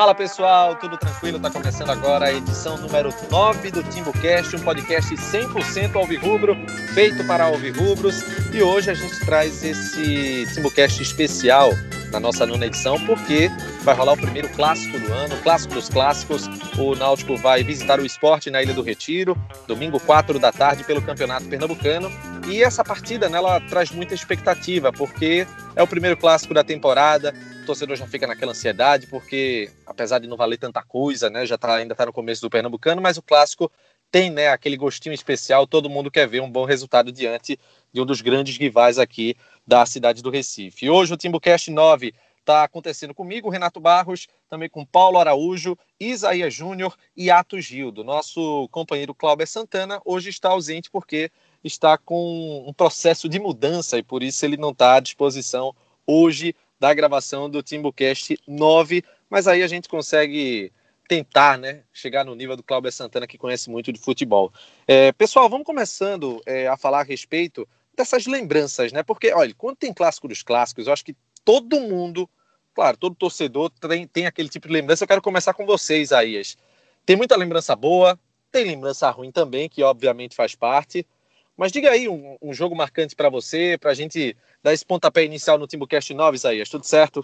Fala pessoal, tudo tranquilo? Tá começando agora a edição número 9 do TimbuCast, um podcast 100% alvirrubro, feito para alvirrubros. E hoje a gente traz esse TimbuCast especial na nossa nona edição, porque vai rolar o primeiro clássico do ano, clássico dos clássicos. O Náutico vai visitar o esporte na Ilha do Retiro, domingo 4 da tarde, pelo Campeonato Pernambucano. E essa partida né, ela traz muita expectativa, porque é o primeiro clássico da temporada, o torcedor já fica naquela ansiedade, porque apesar de não valer tanta coisa, né, já tá, ainda está no começo do Pernambucano, mas o clássico tem né, aquele gostinho especial, todo mundo quer ver um bom resultado diante de um dos grandes rivais aqui da cidade do Recife. Hoje o Timbucast 9 está acontecendo comigo, Renato Barros, também com Paulo Araújo, Isaías Júnior e Atos Gildo. Nosso companheiro Cláudio Santana hoje está ausente porque está com um processo de mudança e por isso ele não está à disposição hoje da gravação do Timbucast 9, mas aí a gente consegue tentar né, chegar no nível do Cláudio Santana, que conhece muito de futebol. É, pessoal, vamos começando é, a falar a respeito dessas lembranças, né? Porque, olha, quando tem clássico dos clássicos, eu acho que todo mundo, claro, todo torcedor tem, tem aquele tipo de lembrança. Eu quero começar com vocês, Aías. Tem muita lembrança boa, tem lembrança ruim também, que obviamente faz parte. Mas diga aí um, um jogo marcante para você, para a gente dar esse pontapé inicial no Timbucast 9, Isaías. Tudo certo?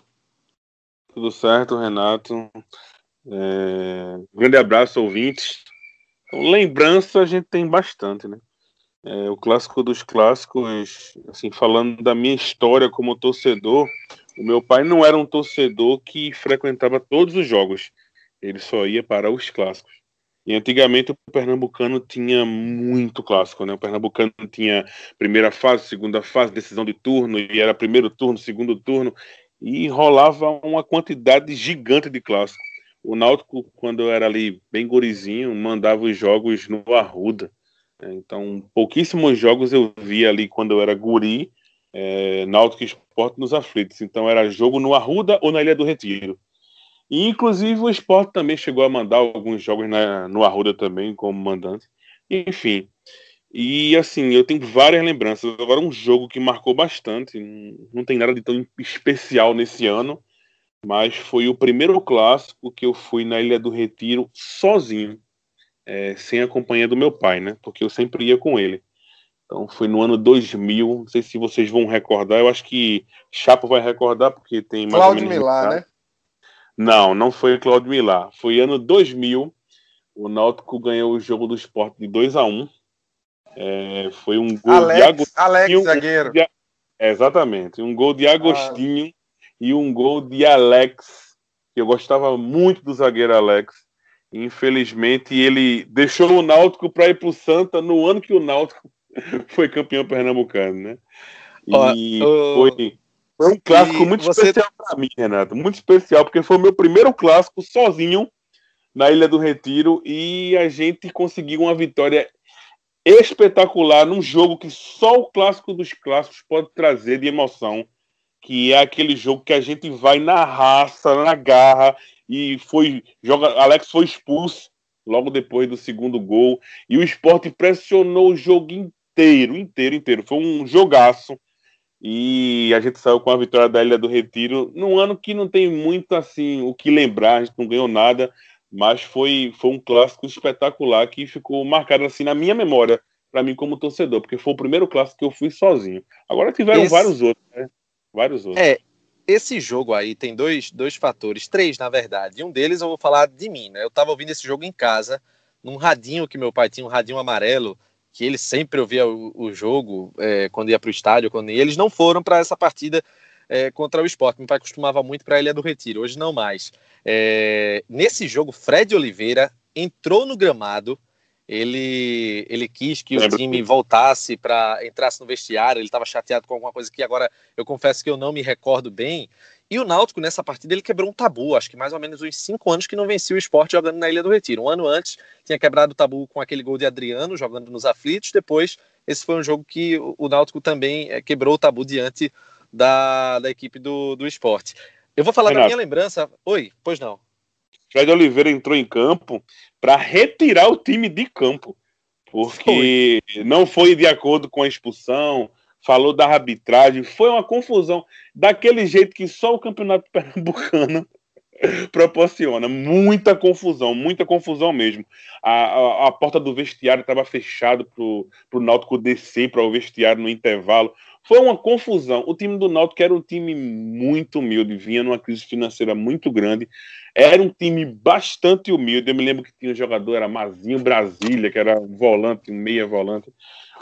Tudo certo, Renato. É... Grande abraço, ouvintes. Então, lembrança a gente tem bastante, né? É, o clássico dos clássicos, assim, falando da minha história como torcedor, o meu pai não era um torcedor que frequentava todos os jogos. Ele só ia para os clássicos. E antigamente o Pernambucano tinha muito clássico, né? O Pernambucano tinha primeira fase, segunda fase, decisão de turno, e era primeiro turno, segundo turno, e rolava uma quantidade gigante de clássico. O Náutico, quando eu era ali bem gurizinho, mandava os jogos no Arruda. Né? Então, pouquíssimos jogos eu vi ali quando eu era guri, é, Náutico Esporte nos aflitos. Então, era jogo no Arruda ou na Ilha do Retiro. E, inclusive, o esporte também chegou a mandar alguns jogos na, no Arruda também, como mandante. Enfim. E, assim, eu tenho várias lembranças. Agora, um jogo que marcou bastante, não tem nada de tão especial nesse ano, mas foi o primeiro clássico que eu fui na Ilha do Retiro sozinho, é, sem a companhia do meu pai, né? Porque eu sempre ia com ele. Então foi no ano 2000, não sei se vocês vão recordar, eu acho que Chapo vai recordar, porque tem mais Cláudio Milá, né? Não, não foi Claudio Milá. Foi ano 2000. O Náutico ganhou o jogo do esporte de 2 a 1 é, Foi um gol Alex, de Agostinho. Alex, zagueiro. De, exatamente. Um gol de Agostinho ah. e um gol de Alex. Que eu gostava muito do zagueiro Alex. Infelizmente, ele deixou o Náutico para ir para o Santa no ano que o Náutico foi campeão pernambucano, né? E foi foi um clássico e muito você... especial para mim, Renato. Muito especial, porque foi o meu primeiro clássico sozinho na Ilha do Retiro e a gente conseguiu uma vitória espetacular num jogo que só o clássico dos clássicos pode trazer de emoção, que é aquele jogo que a gente vai na raça, na garra e foi joga Alex foi expulso logo depois do segundo gol e o esporte pressionou o jogo inteiro, inteiro, inteiro. Foi um jogaço e a gente saiu com a vitória da Ilha do Retiro num ano que não tem muito assim o que lembrar, a gente não ganhou nada, mas foi, foi um clássico espetacular que ficou marcado assim na minha memória, para mim como torcedor, porque foi o primeiro clássico que eu fui sozinho. Agora tiveram esse... vários outros, né? Vários outros. É, esse jogo aí tem dois, dois fatores, três na verdade. E um deles eu vou falar de mim, né? Eu tava ouvindo esse jogo em casa, num radinho que meu pai tinha, um radinho amarelo, que ele sempre ouvia o, o jogo é, quando ia para o estádio, quando ia. eles não foram para essa partida é, contra o esporte. Meu pai costumava muito para a Ilha do Retiro, hoje não mais. É, nesse jogo, Fred Oliveira entrou no gramado. Ele, ele quis que o time voltasse para entrasse no vestiário. Ele estava chateado com alguma coisa que agora eu confesso que eu não me recordo bem. E o Náutico, nessa partida, ele quebrou um tabu, acho que mais ou menos uns cinco anos que não vencia o esporte jogando na Ilha do Retiro. Um ano antes, tinha quebrado o tabu com aquele gol de Adriano, jogando nos aflitos. Depois, esse foi um jogo que o Náutico também eh, quebrou o tabu diante da, da equipe do, do esporte. Eu vou falar Renato. da minha lembrança. Oi, pois não. Fred Oliveira entrou em campo para retirar o time de campo, porque foi. não foi de acordo com a expulsão, falou da arbitragem, foi uma confusão, daquele jeito que só o campeonato pernambucano proporciona muita confusão, muita confusão mesmo. A, a, a porta do vestiário estava fechada para o Náutico descer para o vestiário no intervalo. Foi uma confusão. O time do Náutico era um time muito humilde, vinha numa crise financeira muito grande. Era um time bastante humilde. Eu me lembro que tinha um jogador, era Mazinho Brasília, que era um volante, um meia volante.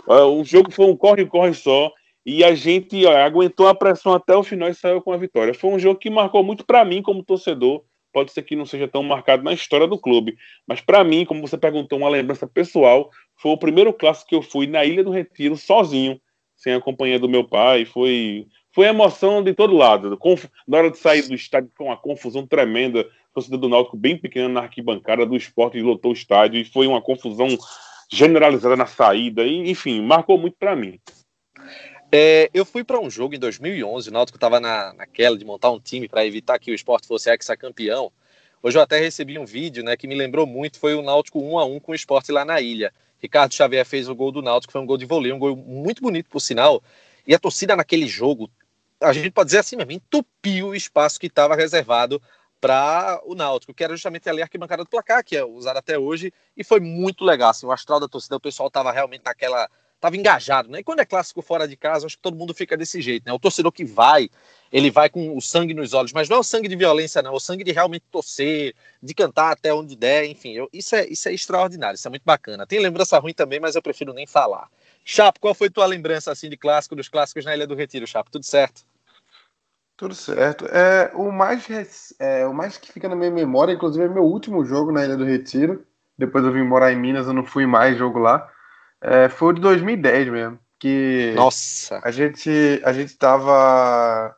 Uh, o jogo foi um corre-corre só. E a gente ó, aguentou a pressão até o final e saiu com a vitória. Foi um jogo que marcou muito para mim como torcedor. Pode ser que não seja tão marcado na história do clube, mas para mim, como você perguntou, uma lembrança pessoal, foi o primeiro clássico que eu fui na Ilha do Retiro sozinho, sem a companhia do meu pai. Foi foi emoção de todo lado. Na hora de sair do estádio, foi uma confusão tremenda. A torcida do Náutico bem pequena na arquibancada do esporte lotou o estádio e foi uma confusão generalizada na saída. E, enfim, marcou muito para mim. É, eu fui para um jogo em 2011, o Náutico estava na, naquela de montar um time para evitar que o esporte fosse ex-campeão. Hoje eu até recebi um vídeo né, que me lembrou muito, foi o Náutico 1 a 1 com o esporte lá na ilha. Ricardo Xavier fez o gol do Náutico, foi um gol de voleio, um gol muito bonito por sinal. E a torcida naquele jogo, a gente pode dizer assim mesmo, entupiu o espaço que estava reservado para o Náutico, que era justamente ali a arquibancada do placar, que é usada até hoje, e foi muito legal. Assim, o astral da torcida, o pessoal estava realmente naquela estava engajado, né? E quando é clássico fora de casa, acho que todo mundo fica desse jeito, né? O torcedor que vai, ele vai com o sangue nos olhos, mas não é o sangue de violência, não, é o sangue de realmente torcer, de cantar até onde der, enfim, eu, isso, é, isso é extraordinário, isso é muito bacana. Tem lembrança ruim também, mas eu prefiro nem falar. Chapo, qual foi tua lembrança assim de clássico, dos clássicos na Ilha do Retiro, Chapo? Tudo certo? Tudo certo. É, o, mais, é, o mais que fica na minha memória, inclusive, é meu último jogo na Ilha do Retiro. Depois eu vim morar em Minas, eu não fui mais jogo lá. É, foi o de 2010 mesmo. Que Nossa! A gente, a gente tava.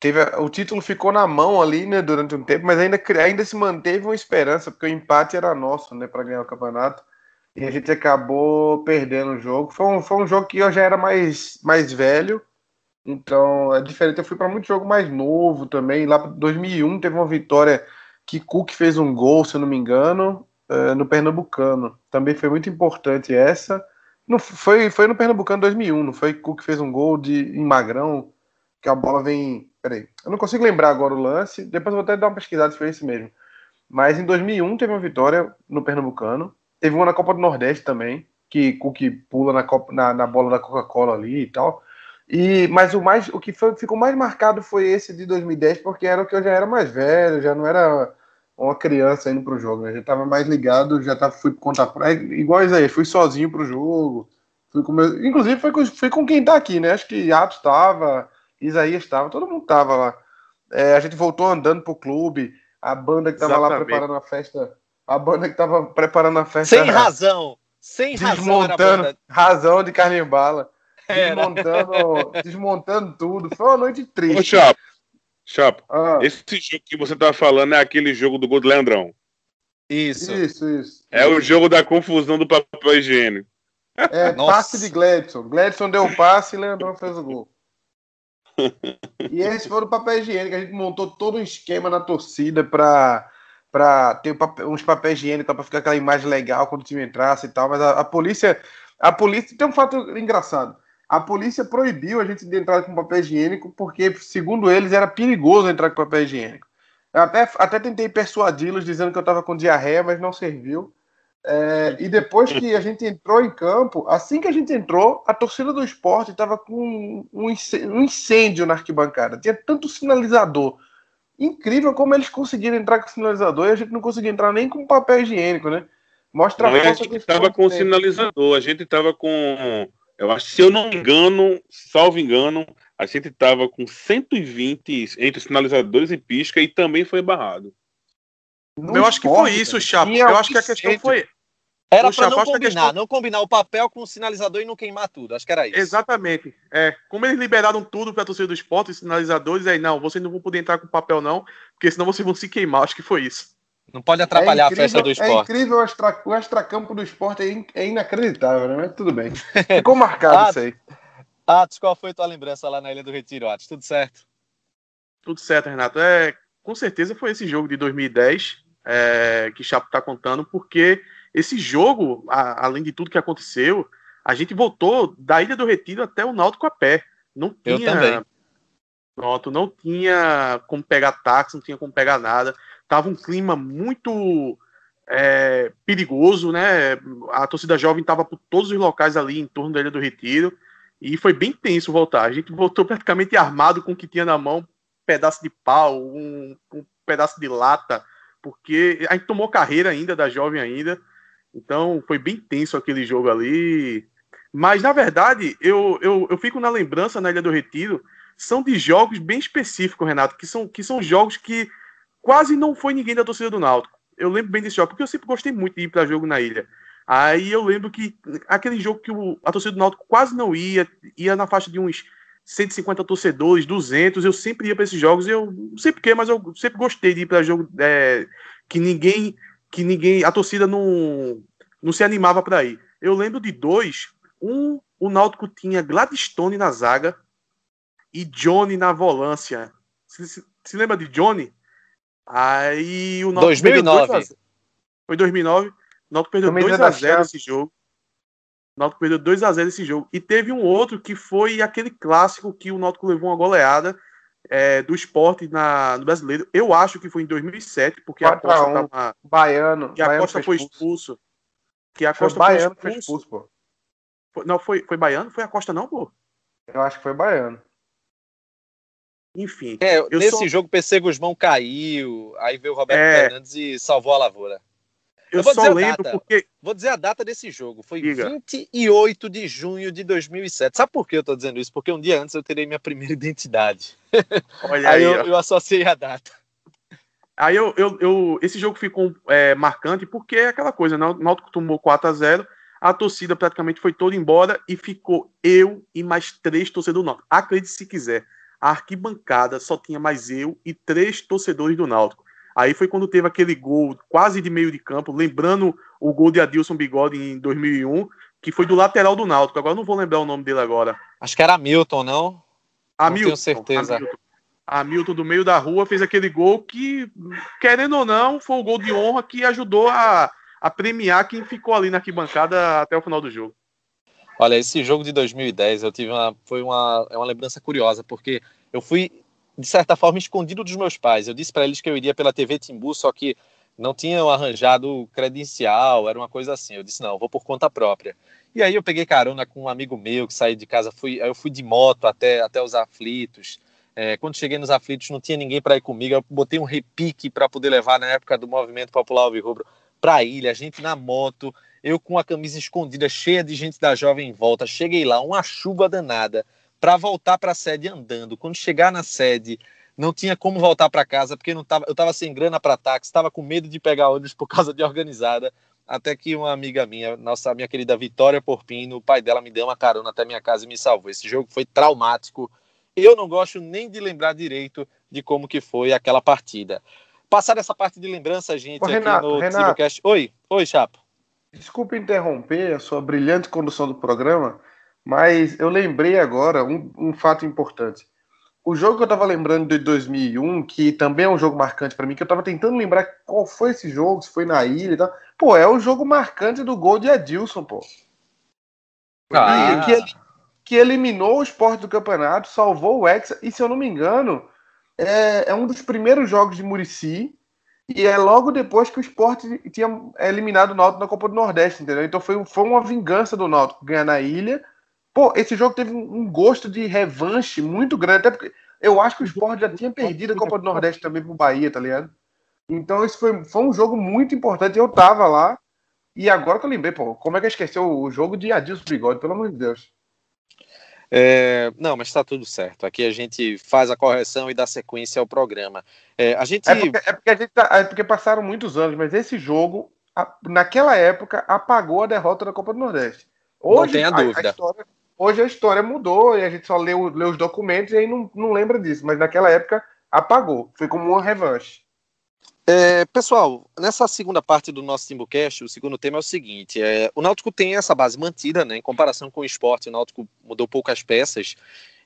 Teve, o título ficou na mão ali, né, durante um tempo, mas ainda, ainda se manteve uma esperança, porque o empate era nosso, né, para ganhar o campeonato. E a gente acabou perdendo o jogo. Foi um, foi um jogo que eu já era mais, mais velho, então é diferente. Eu fui para muito jogo mais novo também. Lá em 2001 teve uma vitória que Cook fez um gol, se eu não me engano, uh, no Pernambucano. Também foi muito importante essa. No, foi, foi no Pernambucano 2001, não foi Cook fez um gol de, em Magrão, que a bola vem. Peraí, eu não consigo lembrar agora o lance, depois eu vou até dar uma pesquisada se foi esse mesmo. Mas em 2001 teve uma vitória no Pernambucano, teve uma na Copa do Nordeste também, que Cook pula na, Copa, na, na bola da Coca-Cola ali e tal. E, mas o mais o que foi, ficou mais marcado foi esse de 2010, porque era o que eu já era mais velho, já não era uma criança indo pro jogo, né? Já tava mais ligado, já tava, fui contar pra. É igual isso aí, fui sozinho pro jogo. Fui com meu, inclusive foi com, fui com quem tá aqui, né? Acho que Atos estava, Isaías estava, todo mundo tava lá. É, a gente voltou andando pro clube, a banda que tava Exatamente. lá preparando a festa. A banda que tava preparando a festa. Sem razão! Sem desmontando, razão de carne e bala. Desmontando, desmontando tudo. Foi uma noite triste. Ô, Chapo, Chapo, ah. esse jogo que você tá falando é aquele jogo do gol do Leandrão. Isso. Isso, isso. É o jogo da confusão do papel higiênico. É, passe de Gladson. Gladson deu o passe e Leandrão fez o gol. e esse foi o papel higiênico. A gente montou todo um esquema na torcida para para ter uns papéis higiênicos para ficar aquela imagem legal quando o time entrasse e tal. Mas a, a polícia, a polícia tem um fato engraçado a polícia proibiu a gente de entrar com papel higiênico porque, segundo eles, era perigoso entrar com papel higiênico. Eu até, até tentei persuadi-los dizendo que eu estava com diarreia, mas não serviu. É, e depois que a gente entrou em campo, assim que a gente entrou, a torcida do esporte estava com um incêndio na arquibancada. Tinha tanto sinalizador. Incrível como eles conseguiram entrar com sinalizador e a gente não conseguia entrar nem com papel higiênico, né? Mostra a, a gente estava com sinalizador, a gente estava com eu acho, se eu não me engano, salvo engano, a gente estava com 120 entre sinalizadores e pisca e também foi barrado. No eu acho que foi isso, Chapo. Eu acho que a questão foi. Era para não combinar, questão... não combinar o papel com o sinalizador e não queimar tudo. Acho que era isso. Exatamente. É, como eles liberaram tudo para a torcida do esporte, os sinalizadores, aí não, vocês não vão poder entrar com papel não, porque senão vocês vão se queimar. Acho que foi isso. Não pode atrapalhar é incrível, a festa do esporte. É incrível, o, extra, o extracampo do esporte é, in, é inacreditável, né? Mas tudo bem. Ficou marcado Atos, isso aí. Atos, qual foi tua lembrança lá na Ilha do Retiro, Atos? Tudo certo? Tudo certo, Renato. É, com certeza foi esse jogo de 2010 é, que Chapo está contando, porque esse jogo, a, além de tudo que aconteceu, a gente voltou da Ilha do Retiro até o Náutico a pé. Não tinha, Pronto, não tinha como pegar táxi, não tinha como pegar nada. Tava um clima muito é, perigoso, né? A torcida jovem estava por todos os locais ali em torno da Ilha do Retiro. E foi bem tenso voltar. A gente voltou praticamente armado com o que tinha na mão, pedaço de pau, um, um pedaço de lata, porque a gente tomou carreira ainda da jovem ainda. Então foi bem tenso aquele jogo ali. Mas na verdade, eu, eu, eu fico na lembrança na Ilha do Retiro, são de jogos bem específicos, Renato, que são, que são jogos que quase não foi ninguém da torcida do Náutico. Eu lembro bem desse jogo, porque eu sempre gostei muito de ir para jogo na ilha. Aí eu lembro que aquele jogo que o, a torcida do Náutico quase não ia, ia na faixa de uns 150 torcedores, 200, eu sempre ia para esses jogos, eu não sei porquê, mas eu sempre gostei de ir para jogo é, que ninguém, que ninguém, a torcida não, não se animava para ir. Eu lembro de dois, um, o Náutico tinha Gladstone na zaga e Johnny na volância. Se, se, se lembra de Johnny? Aí o Náutico 2009. Foi 2009. O Náutico perdeu 2x0 esse jogo. O Náutico perdeu 2x0 esse jogo. E teve um outro que foi aquele clássico que o Náutico levou uma goleada é, do esporte na, no brasileiro. Eu acho que foi em 2007, porque a Costa um, tava, Baiano. Que a Baiano Costa foi expulso. Que a Costa foi Baiano foi expulso, pô. Foi, não, foi, foi Baiano? Foi a Costa, não, pô? Eu acho que foi Baiano. Enfim. É, nesse sou... jogo, o PC Guzmão caiu, aí veio o Roberto é... Fernandes e salvou a lavoura. Eu, eu só lembro data, porque. Vou dizer a data desse jogo. Foi Diga. 28 de junho de 2007. Sabe por que eu estou dizendo isso? Porque um dia antes eu terei minha primeira identidade. Olha aí. aí eu, eu, associei a data. Aí eu, eu, eu esse jogo ficou é, marcante porque é aquela coisa, né? O Náutico tomou 4 a 0 a torcida praticamente foi toda embora e ficou eu e mais três torcedores do Náutico. Acredite se quiser a arquibancada só tinha mais eu e três torcedores do Náutico. Aí foi quando teve aquele gol quase de meio de campo, lembrando o gol de Adilson Bigode em 2001, que foi do lateral do Náutico. Agora não vou lembrar o nome dele agora. Acho que era Hamilton, não? Hamilton, não tenho certeza. Hamilton. Hamilton do meio da rua fez aquele gol que, querendo ou não, foi o gol de honra que ajudou a, a premiar quem ficou ali na arquibancada até o final do jogo. Olha, esse jogo de 2010 eu tive uma foi uma é uma lembrança curiosa porque eu fui de certa forma escondido dos meus pais. Eu disse para eles que eu iria pela TV Timbu, só que não tinham arranjado credencial, era uma coisa assim. Eu disse não, vou por conta própria. E aí eu peguei carona com um amigo meu que saí de casa, fui eu fui de moto até até os aflitos. É, quando cheguei nos aflitos não tinha ninguém para ir comigo. Eu botei um repique para poder levar na época do movimento popular Alvirrubro para a ilha, a gente na moto eu com a camisa escondida, cheia de gente da jovem em volta, cheguei lá, uma chuva danada, para voltar para a sede andando. Quando chegar na sede, não tinha como voltar para casa, porque não tava, eu estava sem grana para táxi, estava com medo de pegar ônibus por causa de organizada. Até que uma amiga minha, nossa minha querida Vitória Porpino, o pai dela me deu uma carona até minha casa e me salvou. Esse jogo foi traumático. Eu não gosto nem de lembrar direito de como que foi aquela partida. Passar essa parte de lembrança, gente, Ô, aqui Renato, no Renato. Oi, oi, Chapo. Desculpe interromper a sua brilhante condução do programa, mas eu lembrei agora um, um fato importante. O jogo que eu estava lembrando de 2001, que também é um jogo marcante para mim, que eu estava tentando lembrar qual foi esse jogo, se foi na ilha e tal. Pô, é o jogo marcante do gol de Adilson, pô. Ah. Que, que, eliminou o esporte do campeonato, salvou o Hexa, e se eu não me engano, é, é um dos primeiros jogos de Murici e é logo depois que o esporte tinha eliminado o Náutico na Copa do Nordeste, entendeu? Então foi, foi uma vingança do Náutico ganhar na ilha. Pô, esse jogo teve um gosto de revanche muito grande, até porque eu acho que o esporte já tinha perdido a Copa do Nordeste também pro Bahia, tá ligado? Então esse foi, foi um jogo muito importante. Eu tava lá, e agora que eu lembrei, pô, como é que eu esqueci o jogo de Adilson Bigode, pelo amor de Deus. É, não, mas está tudo certo. Aqui a gente faz a correção e dá sequência ao programa. É, a gente... É porque, é porque, a gente tá, é porque passaram muitos anos, mas esse jogo, a, naquela época, apagou a derrota da Copa do Nordeste. Hoje, não tenha dúvida. A história, hoje a história mudou e a gente só leu os documentos e aí não, não lembra disso. Mas naquela época apagou. Foi como uma revanche. É, pessoal, nessa segunda parte do nosso Timbucast, o segundo tema é o seguinte: é, o Náutico tem essa base mantida, né? Em comparação com o esporte, o Náutico mudou poucas peças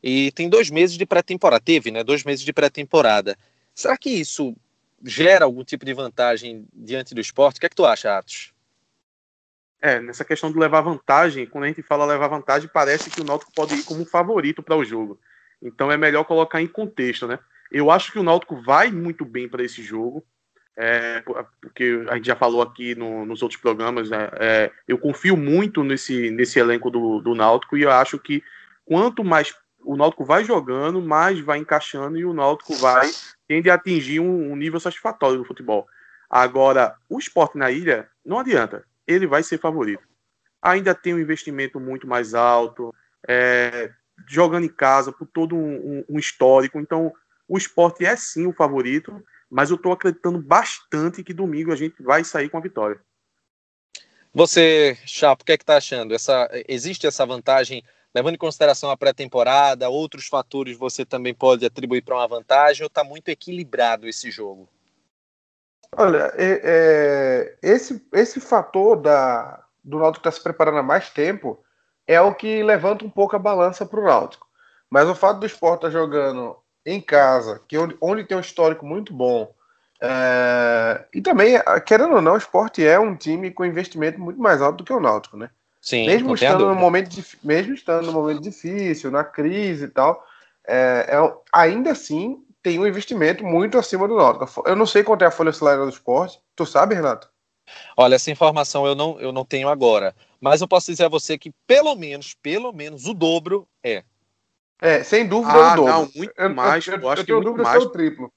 e tem dois meses de pré-temporada. Teve, né? Dois meses de pré-temporada. Será que isso gera algum tipo de vantagem diante do esporte? O que é que tu acha, Atos? É, nessa questão de levar vantagem, quando a gente fala levar vantagem, parece que o Náutico pode ir como favorito para o jogo. Então é melhor colocar em contexto, né? Eu acho que o Náutico vai muito bem para esse jogo, é, porque a gente já falou aqui no, nos outros programas, né? É, eu confio muito nesse, nesse elenco do, do Náutico e eu acho que quanto mais o Náutico vai jogando, mais vai encaixando e o Náutico vai tende a atingir um, um nível satisfatório do futebol. Agora, o esporte na ilha, não adianta, ele vai ser favorito. Ainda tem um investimento muito mais alto, é, jogando em casa por todo um, um, histórico. Então, o esporte é sim o favorito, mas eu estou acreditando bastante que domingo a gente vai sair com a vitória. Você, Chapo, o que é que está achando? Essa, existe essa vantagem, levando em consideração a pré-temporada, outros fatores você também pode atribuir para uma vantagem, ou está muito equilibrado esse jogo? Olha, é, é, esse, esse fator da, do Náutico estar tá se preparando há mais tempo é o que levanta um pouco a balança para o Náutico. Mas o fato do esporte estar tá jogando em casa, que onde, onde tem um histórico muito bom, é, e também, querendo ou não, o esporte é um time com investimento muito mais alto do que o Náutico, né? Sim, mesmo estando no momento mesmo estando no momento difícil, na crise e tal, é, é, ainda assim tem um investimento muito acima do Náutico. Eu não sei quanto é a folha salarial do esporte. Tu sabe, Renato? Olha, essa informação eu não, eu não tenho agora. Mas eu posso dizer a você que pelo menos, pelo menos, o dobro é. É, sem dúvida ah, é o dobro. Não, muito eu, mais. Eu, eu, eu acho eu que muito mais. o triplo.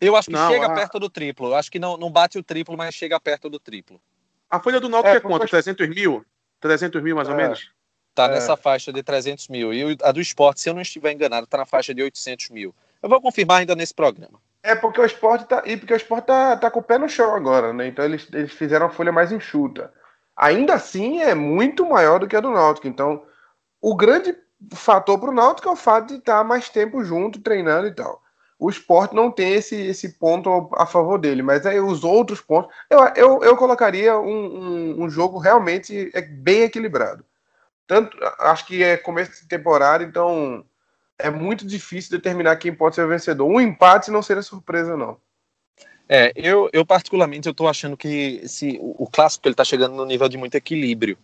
Eu acho que não, chega a... perto do triplo. Eu acho que não, não bate o triplo, mas chega perto do triplo. A folha do Náutico é, é quanto? 300 mil? 300 mil mais é. ou menos? Tá é. nessa faixa de 300 mil. E a do esporte, se eu não estiver enganado, tá na faixa de 800 mil. Eu vou confirmar ainda nesse programa. É porque o esporte tá. E porque o esporte tá, tá com o pé no chão agora, né? Então eles, eles fizeram a folha mais enxuta. Ainda assim é muito maior do que a do Náutico. Então, o grande fator para o Náutico é o fato de estar mais tempo junto, treinando e tal. O esporte não tem esse, esse ponto a favor dele, mas aí os outros pontos. Eu, eu, eu colocaria um, um, um jogo realmente é bem equilibrado. Tanto, acho que é começo de temporada, então é muito difícil determinar quem pode ser o vencedor. Um empate não seria surpresa, não. É, eu, eu particularmente eu achando que esse, o, o clássico ele tá chegando no nível de muito equilíbrio.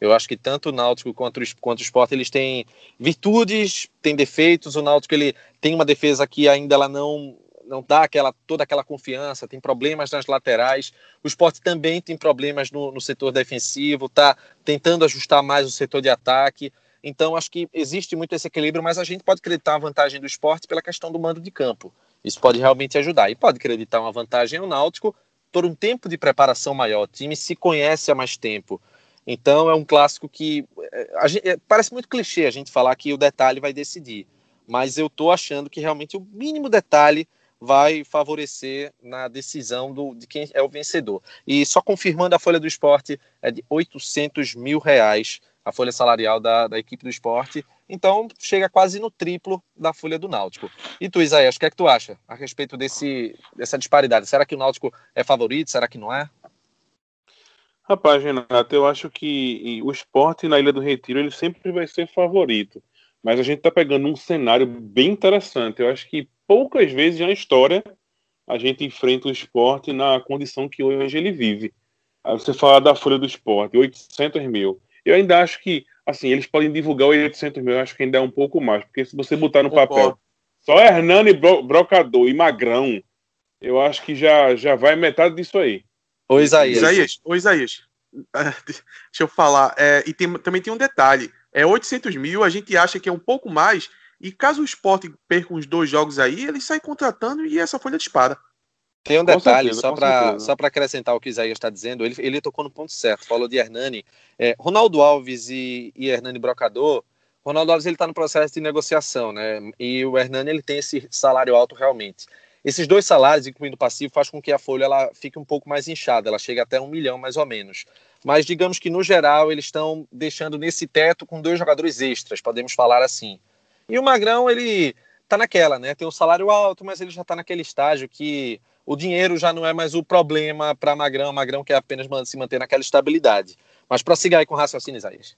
Eu acho que tanto o Náutico quanto o, quanto o Sport eles têm virtudes, têm defeitos. O Náutico ele tem uma defesa que ainda ela não não dá aquela toda aquela confiança, tem problemas nas laterais. O Sport também tem problemas no, no setor defensivo, tá tentando ajustar mais o setor de ataque. Então, acho que existe muito esse equilíbrio, mas a gente pode acreditar a vantagem do esporte pela questão do mando de campo. Isso pode realmente ajudar. E pode acreditar uma vantagem ao Náutico por um tempo de preparação maior. O time se conhece há mais tempo. Então, é um clássico que. É, gente, é, parece muito clichê a gente falar que o detalhe vai decidir. Mas eu estou achando que realmente o mínimo detalhe vai favorecer na decisão do, de quem é o vencedor. E só confirmando a folha do esporte, é de 800 mil reais a folha salarial da, da equipe do esporte. Então, chega quase no triplo da folha do Náutico. E tu, Isaías, o que é que tu acha a respeito desse, dessa disparidade? Será que o Náutico é favorito? Será que não é? Rapaz, Renato, eu acho que o esporte na Ilha do Retiro ele sempre vai ser favorito. Mas a gente está pegando um cenário bem interessante. Eu acho que poucas vezes na história a gente enfrenta o esporte na condição que hoje ele vive. Você fala da folha do esporte, 800 mil. Eu ainda acho que, assim, eles podem divulgar o 800 mil, eu acho que ainda é um pouco mais, porque se você botar no papel só Hernani Brocador e Magrão, eu acho que já, já vai metade disso aí. Ô Isaías. Isaías, ô Isaías, deixa eu falar, é, e tem, também tem um detalhe, é 800 mil, a gente acha que é um pouco mais, e caso o esporte perca uns dois jogos aí, ele sai contratando e essa folha dispara. Tem um detalhe, certeza, só para só acrescentar o que o Isaías está dizendo, ele, ele tocou no ponto certo, falou de Hernani. É, Ronaldo Alves e, e Hernani Brocador, Ronaldo Alves ele está no processo de negociação, né? E o Hernani ele tem esse salário alto realmente. Esses dois salários, incluindo o passivo, faz com que a folha ela fique um pouco mais inchada, ela chega até um milhão mais ou menos. Mas digamos que no geral eles estão deixando nesse teto com dois jogadores extras, podemos falar assim. E o Magrão ele tá naquela, né? Tem um salário alto, mas ele já está naquele estágio que o dinheiro já não é mais o problema para Magrão, Magrão quer apenas se manter naquela estabilidade. Mas prossiga aí com raciocínio, Isaías.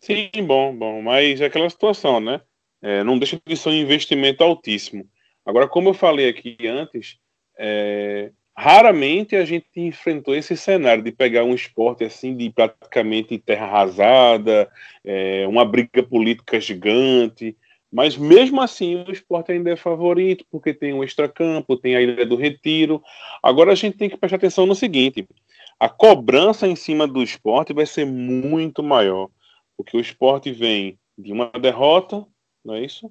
Sim, bom, bom, mas é aquela situação, né? É, não deixa de ser um investimento altíssimo. Agora, como eu falei aqui antes, é, raramente a gente enfrentou esse cenário de pegar um esporte assim de praticamente terra arrasada, é, uma briga política gigante, Mas mesmo assim, o esporte ainda é favorito, porque tem o extracampo, tem a Ilha do Retiro. Agora a gente tem que prestar atenção no seguinte: a cobrança em cima do esporte vai ser muito maior. Porque o esporte vem de uma derrota, não é isso?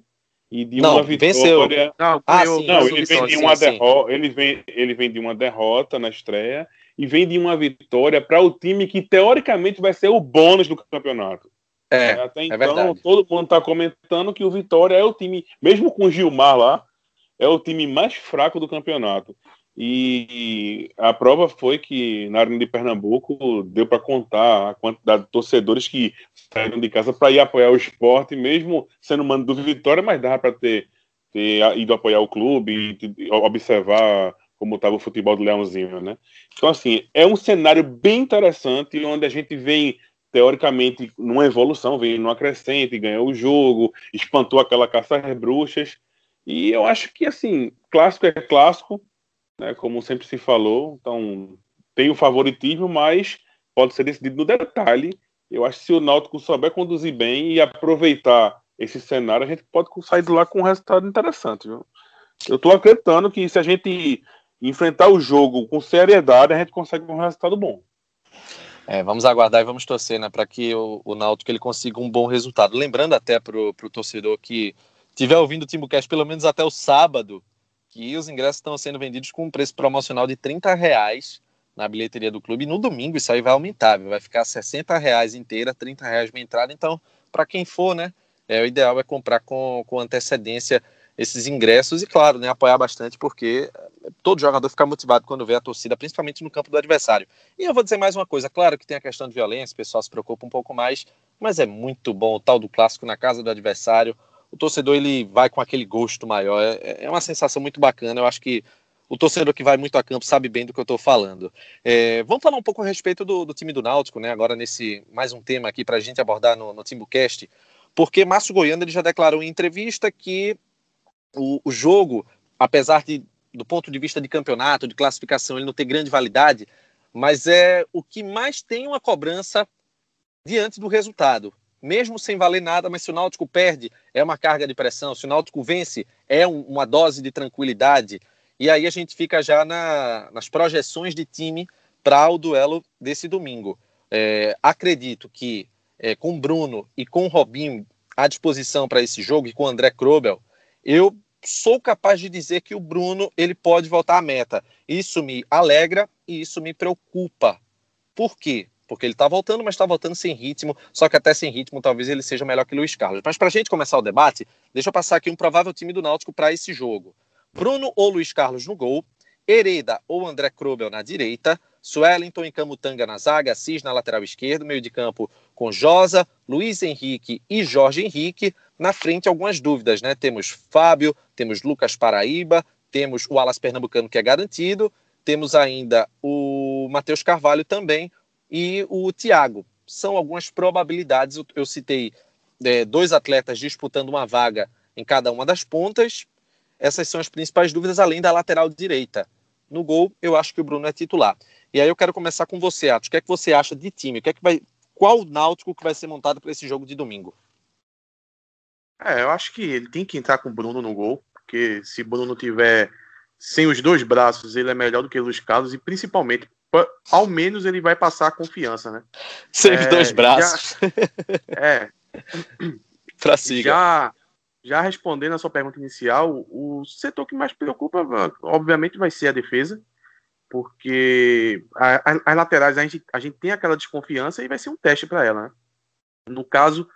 E de não, uma vitória. Venceu. Não, ah, sim, não ele vem de uma derrota. Ele vem, ele vem de uma derrota na estreia e vem de uma vitória para o time que teoricamente vai ser o bônus do campeonato. É, Até é então, verdade. todo mundo está comentando que o Vitória é o time, mesmo com o Gilmar lá, é o time mais fraco do campeonato. E a prova foi que na Arena de Pernambuco deu para contar a quantidade de torcedores que saíram de casa para ir apoiar o esporte, mesmo sendo mando do Vitória, mas dava para ter, ter ido apoiar o clube e observar como estava o futebol do Leãozinho, né? Então, assim, é um cenário bem interessante onde a gente vem teoricamente numa evolução, veio numa crescente, ganhou o jogo, espantou aquela caça às bruxas. E eu acho que, assim, clássico é clássico, né, como sempre se falou. Então, tem o favoritismo, mas pode ser decidido no detalhe. Eu acho que se o Náutico souber conduzir bem e aproveitar esse cenário, a gente pode sair de lá com um resultado interessante. Viu? Eu estou acreditando que se a gente enfrentar o jogo com seriedade, a gente consegue um resultado bom. É, vamos aguardar e vamos torcer né, para que o, o Náutico ele consiga um bom resultado. Lembrando até para o torcedor que estiver ouvindo o Timbucast pelo menos até o sábado, que os ingressos estão sendo vendidos com um preço promocional de 30 reais na bilheteria do clube. E no domingo isso aí vai aumentar, vai ficar 60 reais inteira, 30 reais de entrada. Então, para quem for, né, é, o ideal é comprar com, com antecedência esses ingressos e, claro, né, apoiar bastante, porque eh, todo jogador fica motivado quando vê a torcida, principalmente no campo do adversário. E eu vou dizer mais uma coisa: claro que tem a questão de violência, o pessoal se preocupa um pouco mais, mas é muito bom o tal do clássico na casa do adversário. O torcedor ele vai com aquele gosto maior, é, é uma sensação muito bacana. Eu acho que o torcedor que vai muito a campo sabe bem do que eu estou falando. É, vamos falar um pouco a respeito do, do, time do Náutico, né? Agora nesse mais um tema aqui para a gente abordar no, no Timbucast, porque Márcio Goiano ele já declarou em entrevista que o, o jogo, apesar de, do ponto de vista de campeonato, de classificação, ele não ter grande validade, mas é o que mais tem uma cobrança diante do resultado. Mesmo sem valer nada, mas se o Náutico perde, é uma carga de pressão. Se o Náutico vence, é um, uma dose de tranquilidade. E aí a gente fica já na, nas projeções de time para o duelo desse domingo. É, acredito que é, com Bruno e com Robinho à disposição para esse jogo e com André Krobel, eu sou capaz de dizer que o Bruno ele pode voltar à meta. Isso me alegra e isso me preocupa. Por quê? Porque ele está voltando, mas está voltando sem ritmo. Só que até sem ritmo, talvez ele seja melhor que Luiz Carlos. Mas para a gente começar o debate, deixa eu passar aqui um provável time do Náutico para esse jogo: Bruno ou Luiz Carlos no gol, Hereda ou André Krobel na direita, Suellington e Camutanga na zaga, Assis na lateral esquerda, meio de campo com Josa, Luiz Henrique e Jorge Henrique. Na frente, algumas dúvidas, né? Temos Fábio, temos Lucas Paraíba, temos o Alas Pernambucano, que é garantido, temos ainda o Matheus Carvalho também e o Thiago. São algumas probabilidades. Eu, citei é, dois atletas disputando uma vaga em cada uma das pontas. Essas são as principais dúvidas, além da lateral direita. No gol, eu acho que o Bruno é titular. E aí eu quero começar com você, Atos. O que é que você acha de time? O que é que vai, qual náutico que vai ser montado para esse jogo de domingo? É, eu acho que ele tem que entrar com o Bruno no gol, porque se Bruno tiver sem os dois braços, ele é melhor do que Luiz Carlos e principalmente, ao menos ele vai passar a confiança, né? Sem é, os dois braços. Já, é. pra siga. Já, já respondendo a sua pergunta inicial, o setor que mais preocupa, obviamente, vai ser a defesa, porque as laterais a gente, a gente tem aquela desconfiança e vai ser um teste para ela, né? No caso,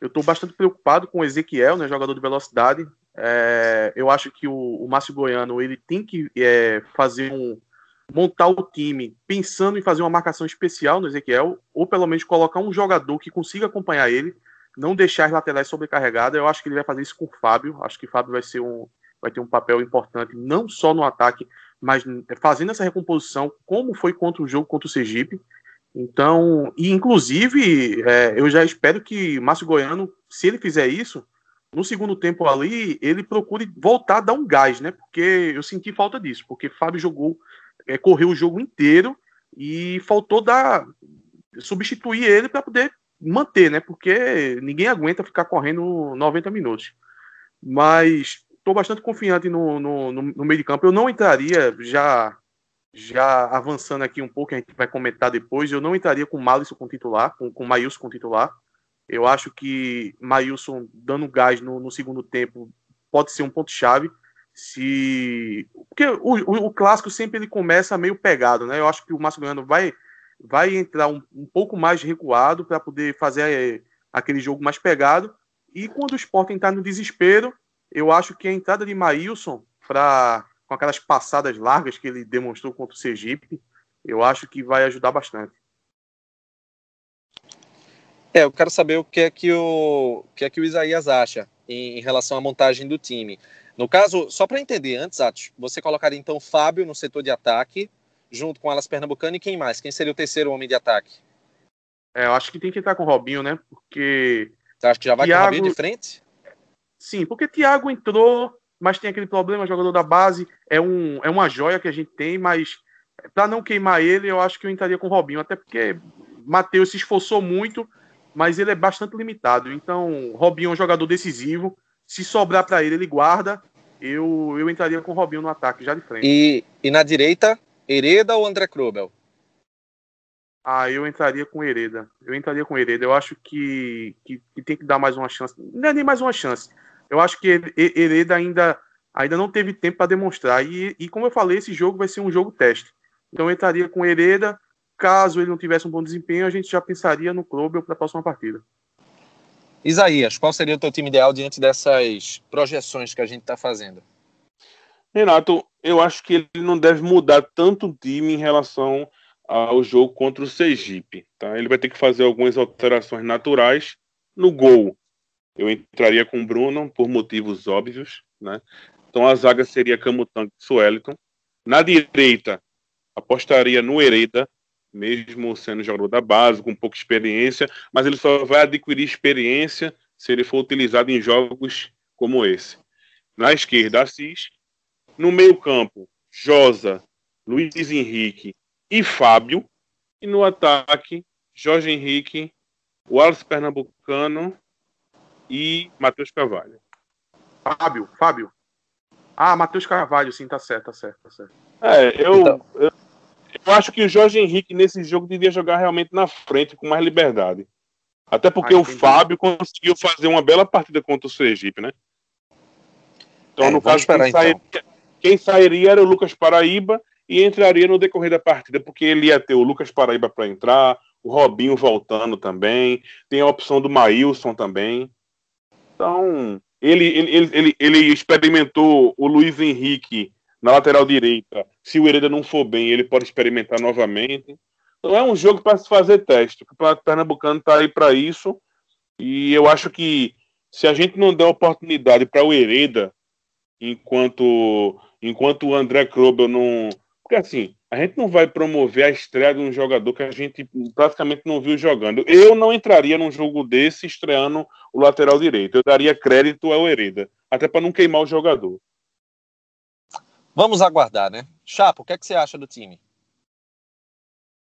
eu estou bastante preocupado com o Ezequiel, né, jogador de velocidade. É, eu acho que o, o Márcio Goiano ele tem que é, fazer um montar o time pensando em fazer uma marcação especial no Ezequiel, ou pelo menos colocar um jogador que consiga acompanhar ele, não deixar as laterais sobrecarregadas. Eu acho que ele vai fazer isso com o Fábio. Acho que o Fábio vai ser um vai ter um papel importante não só no ataque, mas fazendo essa recomposição, como foi contra o jogo contra o Sergipe. Então, e inclusive, é, eu já espero que Márcio Goiano, se ele fizer isso, no segundo tempo ali, ele procure voltar a dar um gás, né? Porque eu senti falta disso, porque Fábio jogou, é, correu o jogo inteiro e faltou dar substituir ele para poder manter, né? Porque ninguém aguenta ficar correndo 90 minutos. Mas estou bastante confiante no, no, no, meio de campo. Eu não entraria, já, já avançando aqui um pouco, a gente vai comentar depois, eu não entraria com o Malisson com titular, com, com o Maílson com titular. Eu acho que Maílson dando gás no, no segundo tempo pode ser um ponto-chave. Se. Porque o, o, o, clássico sempre ele começa meio pegado, né? Eu acho que o Márcio Goiano vai, vai entrar um, um pouco mais recuado para poder fazer é, aquele jogo mais pegado. E quando o Sport entrar no desespero, eu acho que a entrada de Maílson para com aquelas passadas largas que ele demonstrou contra o Sergipe, eu acho que vai ajudar bastante. É, eu quero saber o que é que o, o que é que o Isaías acha em, em relação à montagem do time. No caso, só para entender antes, Atos, você colocaria então o Fábio no setor de ataque, junto com Alas Pernambucano e quem mais? Quem seria o terceiro homem de ataque? É, eu acho que tem que entrar com o Robinho, né? Porque. Você acha que já vai Thiago... com o Robinho de frente? Sim, porque Thiago entrou, mas tem aquele problema, jogador da base, é, um, é uma joia que a gente tem, mas para não queimar ele, eu acho que eu entraria com o Robinho, até porque Matheus se esforçou muito, mas ele é bastante limitado. Então, Robinho é um jogador decisivo. Se sobrar para ele, ele guarda. Eu, eu entraria com o Robinho no ataque, já de frente. E, e na direita, Hereda ou André Krubel? Ah, eu entraria com Hereda. Eu entraria com Hereda. Eu acho que, que, que, tem que dar mais uma chance. Não é nem mais uma chance. Eu acho que Hereda ainda, ainda não teve tempo para demonstrar. E, e como eu falei, esse jogo vai ser um jogo teste. Então eu entraria com Hereda Caso ele não tivesse um bom desempenho, a gente já pensaria no clube para a próxima partida. Isaías, qual seria o teu time ideal diante dessas projeções que a gente está fazendo? Renato, eu acho que ele não deve mudar tanto o time em relação ao jogo contra o Sergipe. Tá? Ele vai ter que fazer algumas alterações naturais no gol. Eu entraria com o Bruno por motivos óbvios. Né? Então a zaga seria Camutanga e Sueliton. Na direita, apostaria no Hereda, mesmo sendo jogador da base, com pouca experiência, mas ele só vai adquirir experiência se ele for utilizado em jogos como esse. Na esquerda, Assis. No meio-campo, Josa, Luiz Henrique e Fábio. E no ataque, Jorge Henrique, Wallace Pernambucano e Matheus Carvalho. Fábio, Fábio. Ah, Matheus Carvalho, sim, tá certo, tá certo, tá certo. É, eu, então... eu eu acho que o Jorge Henrique nesse jogo devia jogar realmente na frente, com mais liberdade. Até porque o Fábio conseguiu fazer uma bela partida contra o Sergipe, né? Então, é, no caso, esperar, quem, sairia, então. quem sairia era o Lucas Paraíba e entraria no decorrer da partida, porque ele ia ter o Lucas Paraíba para entrar, o Robinho voltando também, tem a opção do Maílson também. Então, ele, ele, ele, ele, experimentou o Luiz Henrique na lateral direita, se o Hereda não for bem, ele pode experimentar novamente. Então é um jogo para se fazer teste. O Pernambucano está aí para isso. E eu acho que se a gente não der oportunidade para o Hereda, enquanto, enquanto o André Krobel não. Porque assim, a gente não vai promover a estreia de um jogador que a gente praticamente não viu jogando. Eu não entraria num jogo desse estreando o lateral direito. Eu daria crédito ao Hereda, até para não queimar o jogador. Vamos aguardar, né? Chapo, o que, é que você acha do time?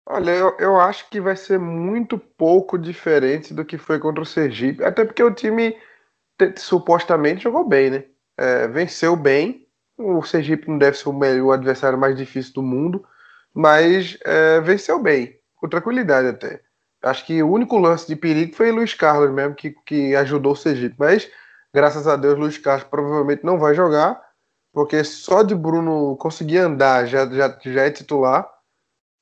Olha, eu, eu acho que vai ser muito pouco diferente do que foi contra o Sergipe, até porque o time te, supostamente jogou bem, né? É, venceu bem. O Sergipe não deve ser o, melhor, o adversário mais difícil do mundo, mas é, venceu bem, com tranquilidade até. Acho que o único lance de perigo foi Luiz Carlos mesmo, que, que ajudou o Sergipe. Mas, graças a Deus, Luiz Carlos provavelmente não vai jogar porque só de Bruno conseguir andar já, já, já é titular.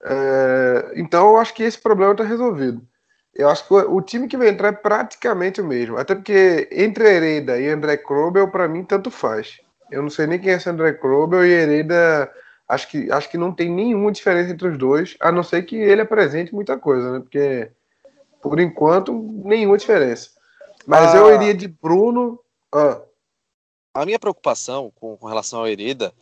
É, então eu acho que esse problema está resolvido. Eu acho que o, o, time que vai entrar é praticamente o mesmo. Até porque entre Hereda e André Krobel, para mim, tanto faz. Eu não sei nem quem é esse André Krobel e Hereda. Acho que, acho que não tem nenhuma diferença entre os dois, a não ser que ele apresente muita coisa, né? Porque, por enquanto, nenhuma diferença. Mas ah. eu iria de Bruno. Ah, a minha preocupação com, com relação ao Hereda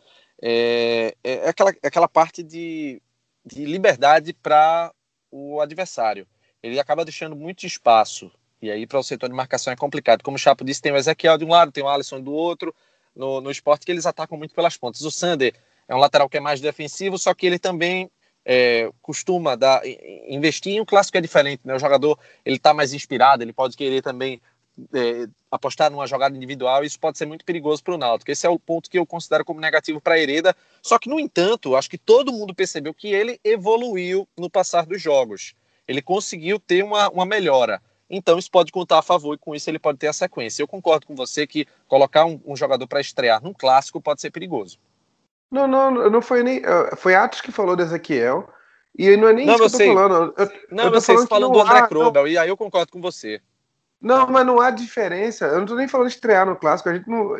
é, é, aquela, é aquela parte de, de liberdade para o adversário. Ele acaba deixando muito espaço. E aí, para o setor de marcação é complicado. Como o Chapo disse, tem o Ezequiel de um lado, tem o Alisson do outro. No, no esporte, que eles atacam muito pelas pontas. O Sander é um lateral que é mais defensivo, só que ele também é, costuma dar, investir em um clássico é diferente. Né? O jogador ele está mais inspirado, ele pode querer também é, apostar numa jogada individual, isso pode ser muito perigoso para o Náutico. Esse é o ponto que eu considero como negativo para a Hereda. Só que, no entanto, acho que todo mundo percebeu que ele evoluiu no passar dos jogos. Ele conseguiu ter uma, uma melhora. Então, isso pode contar a favor e com isso ele pode ter a sequência. Eu concordo com você que colocar um, um jogador para estrear num clássico pode ser perigoso. Não, não, não foi nem. Eh, foi Atos que falou de Ezequiel. E não é nem não, isso que eu tô falando. Eu, não, eu tô vocês falando do André Krobel, e aí eu concordo com você. Não, mas não há diferença. Eu não tô nem falando de estrear no clássico. A gente não...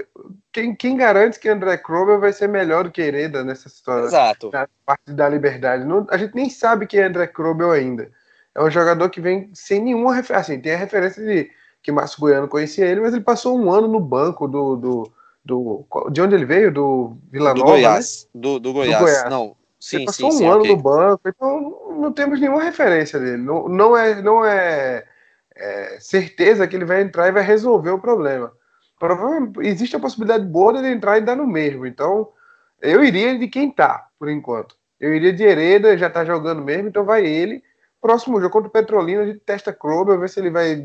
quem, quem garante que André Krobel vai ser melhor do que Hereda nessa situação? Exato. Na parte da liberdade. Não, a gente nem sabe quem é André Krobel ainda. É um jogador que vem sem nenhuma referência. Assim, tem a referência de que Márcio Goiano conhecia ele, mas ele passou um ano no banco do. do, do de onde ele veio? Do Vila do Nova? Goiás. Né? Do, do, Goiás. do Goiás. Não. Sim, ele passou sim, um sim, ano okay. no banco, então não temos nenhuma referência dele. Não, não é, não é, é certeza que ele vai entrar e vai resolver o problema. Existe a possibilidade boa dele entrar e dar no mesmo. Então, eu iria de quem tá, por enquanto. Eu iria de Hereda, já tá jogando mesmo, então vai ele. Próximo jogo contra o Petrolina, a gente testa Krober, ver se ele vai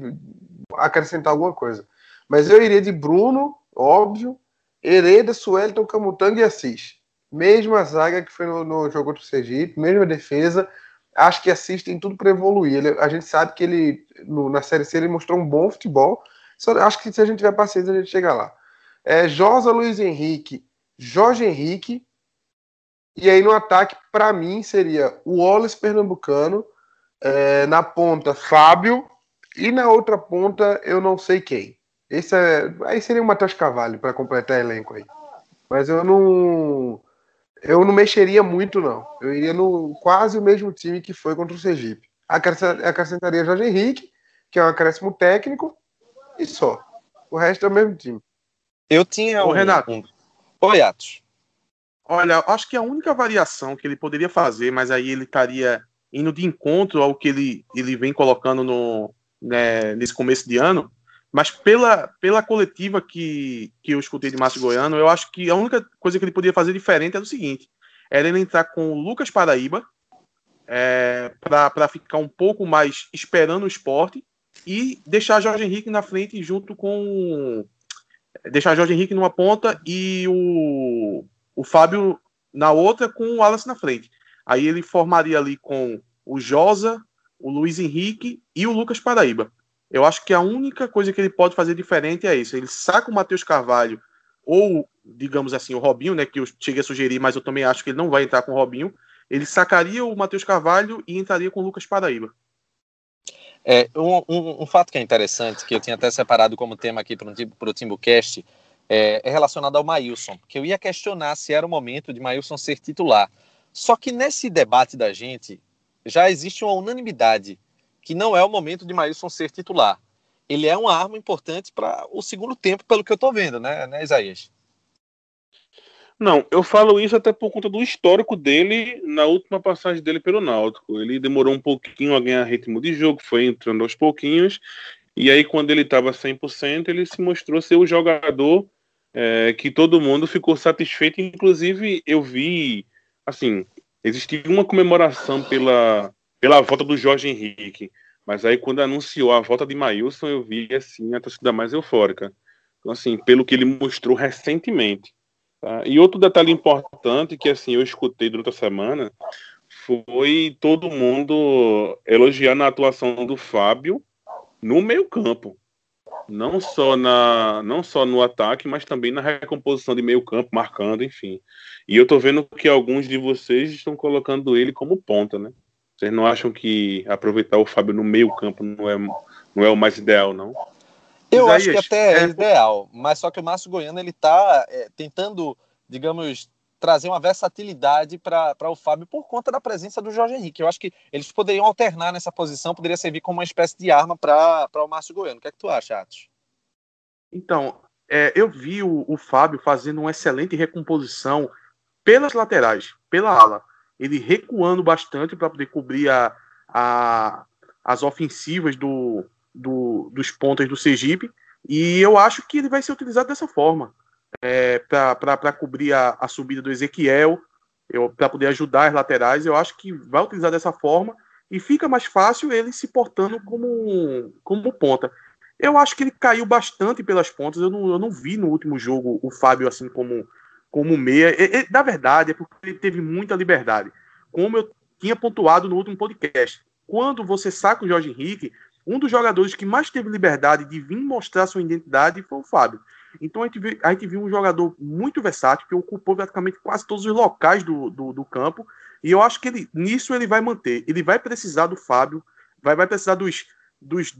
acrescentar alguma coisa. Mas eu iria de Bruno, óbvio, Hereda, Suelton, Camutanga e Assis. Mesma zaga que foi no, no jogo contra o Sergipe, mesma defesa. Acho que Assis tem tudo para evoluir. Ele, a gente sabe que ele, no, na Série C, ele mostrou um bom futebol. Só, acho que se a gente tiver paciência, a gente chega lá. É, Josa Luiz Henrique, Jorge Henrique. E aí no ataque, para mim, seria o Wallace Pernambucano. É, na ponta, Fábio. E na outra ponta, eu não sei quem. Esse é, aí seria o Matheus Cavalho para completar elenco aí. Mas eu não. Eu não mexeria muito, não. Eu iria no quase o mesmo time que foi contra o Sergipe. Acrescentaria Jorge Henrique, que é um acréscimo técnico, e só. O resto é o mesmo time. Eu tinha Ô, um, Renato. Um... Oi, Atos. Olha, acho que a única variação que ele poderia fazer, mas aí ele estaria indo de encontro ao que ele, ele vem colocando no, né, nesse começo de ano, mas pela, pela coletiva que, que eu escutei de Márcio Goiano, eu acho que a única coisa que ele podia fazer diferente era o seguinte: era ele entrar com o Lucas Paraíba é, para ficar um pouco mais esperando o esporte e deixar Jorge Henrique na frente junto com. Deixar Jorge Henrique numa ponta e o, o Fábio na outra com o Wallace na frente. Aí ele formaria ali com o Josa, o Luiz Henrique e o Lucas Paraíba. Eu acho que a única coisa que ele pode fazer diferente é isso. Ele saca o Matheus Carvalho, ou, digamos assim, o Robinho, né? Que eu cheguei a sugerir, mas eu também acho que ele não vai entrar com o Robinho. Ele sacaria o Matheus Carvalho e entraria com o Lucas Paraíba. É, um, um, um, fato que é interessante, que eu tinha até separado como tema aqui para o Timbucast, é, é relacionado ao Maílson, que eu ia questionar se era o momento de Maílson ser titular. Só que nesse debate da gente, já existe uma unanimidade que não é o momento de Maílson ser titular. Ele é uma arma importante para o segundo tempo, pelo que eu estou vendo, né, né, Isaías? Não, eu falo isso até por conta do histórico dele na última passagem dele pelo Náutico. Ele demorou um pouquinho a ganhar ritmo de jogo, foi entrando aos pouquinhos, e aí quando ele estava 100%, ele se mostrou ser o jogador é, que todo mundo ficou satisfeito. Inclusive, eu vi, assim, existia uma comemoração pela, pela volta do Jorge Henrique. Mas aí, quando anunciou a volta de Maílson, eu vi, assim, a torcida mais eufórica. Então, assim, pelo que ele mostrou recentemente. Tá? E outro detalhe importante que, assim, eu escutei durante a semana foi todo mundo elogiando a atuação do Fábio no meio campo. Não só, na, não só no ataque, mas também na recomposição de meio campo, marcando, enfim. E eu tô vendo que alguns de vocês estão colocando ele como ponta, né? Vocês não acham que aproveitar o Fábio no meio campo não é, não é o mais ideal, não? Eu Isaías, acho que até é, é ideal, mas só que o Márcio Goiano ele está é, tentando, digamos, trazer uma versatilidade para o Fábio por conta da presença do Jorge Henrique. Eu acho que eles poderiam alternar nessa posição, poderia servir como uma espécie de arma para o Márcio Goiano. O que é que tu acha, Atos? Então, é, eu vi o, o Fábio fazendo uma excelente recomposição pelas laterais, pela ala ele recuando bastante para poder cobrir a, a, as ofensivas do, do, dos pontas do Sergipe. E eu acho que ele vai ser utilizado dessa forma é, para cobrir a, a, subida do Ezequiel, para poder ajudar as laterais. Eu acho que vai utilizar dessa forma e fica mais fácil ele se portando como, como ponta. Eu acho que ele caiu bastante pelas pontas. Eu não, eu não vi no último jogo o Fábio assim como, como meia. E, e, na verdade, é porque ele teve muita liberdade. Como eu tinha pontuado no último podcast. Quando você saca o Jorge Henrique, um dos jogadores que mais teve liberdade de vir mostrar sua identidade foi o Fábio. Então a gente, viu, a gente viu um jogador muito versátil, que ocupou praticamente quase todos os locais do, do, do, campo. E eu acho que ele, nisso ele vai manter. Ele vai precisar do Fábio, vai, vai precisar dos, dos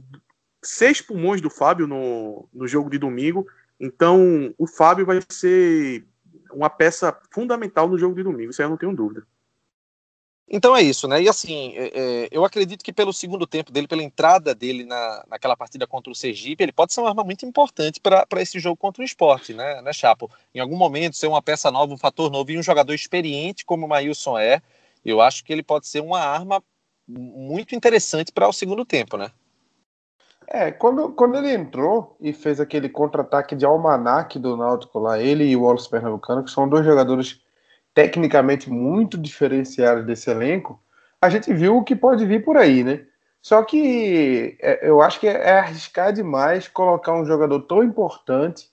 seis pulmões do Fábio no, no jogo de domingo. Então o Fábio vai ser uma peça fundamental no jogo de domingo, isso aí eu não tenho dúvida. Então é isso, né? E assim, é, é, eu acredito que pelo segundo tempo dele, pela entrada dele na, naquela partida contra o Sergipe, ele pode ser uma arma muito importante para esse jogo contra o esporte, né, né, Chapo? Em algum momento, ser uma peça nova, um fator novo e um jogador experiente como o Maílson é, eu acho que ele pode ser uma arma muito interessante para o segundo tempo, né? É, quando, quando ele entrou e fez aquele contra-ataque de almanac do Náutico lá, ele e o Wallace Pernambucano, que são dois jogadores tecnicamente muito diferenciados desse elenco, a gente viu o que pode vir por aí, né? Só que é, eu acho que é arriscar demais colocar um jogador tão importante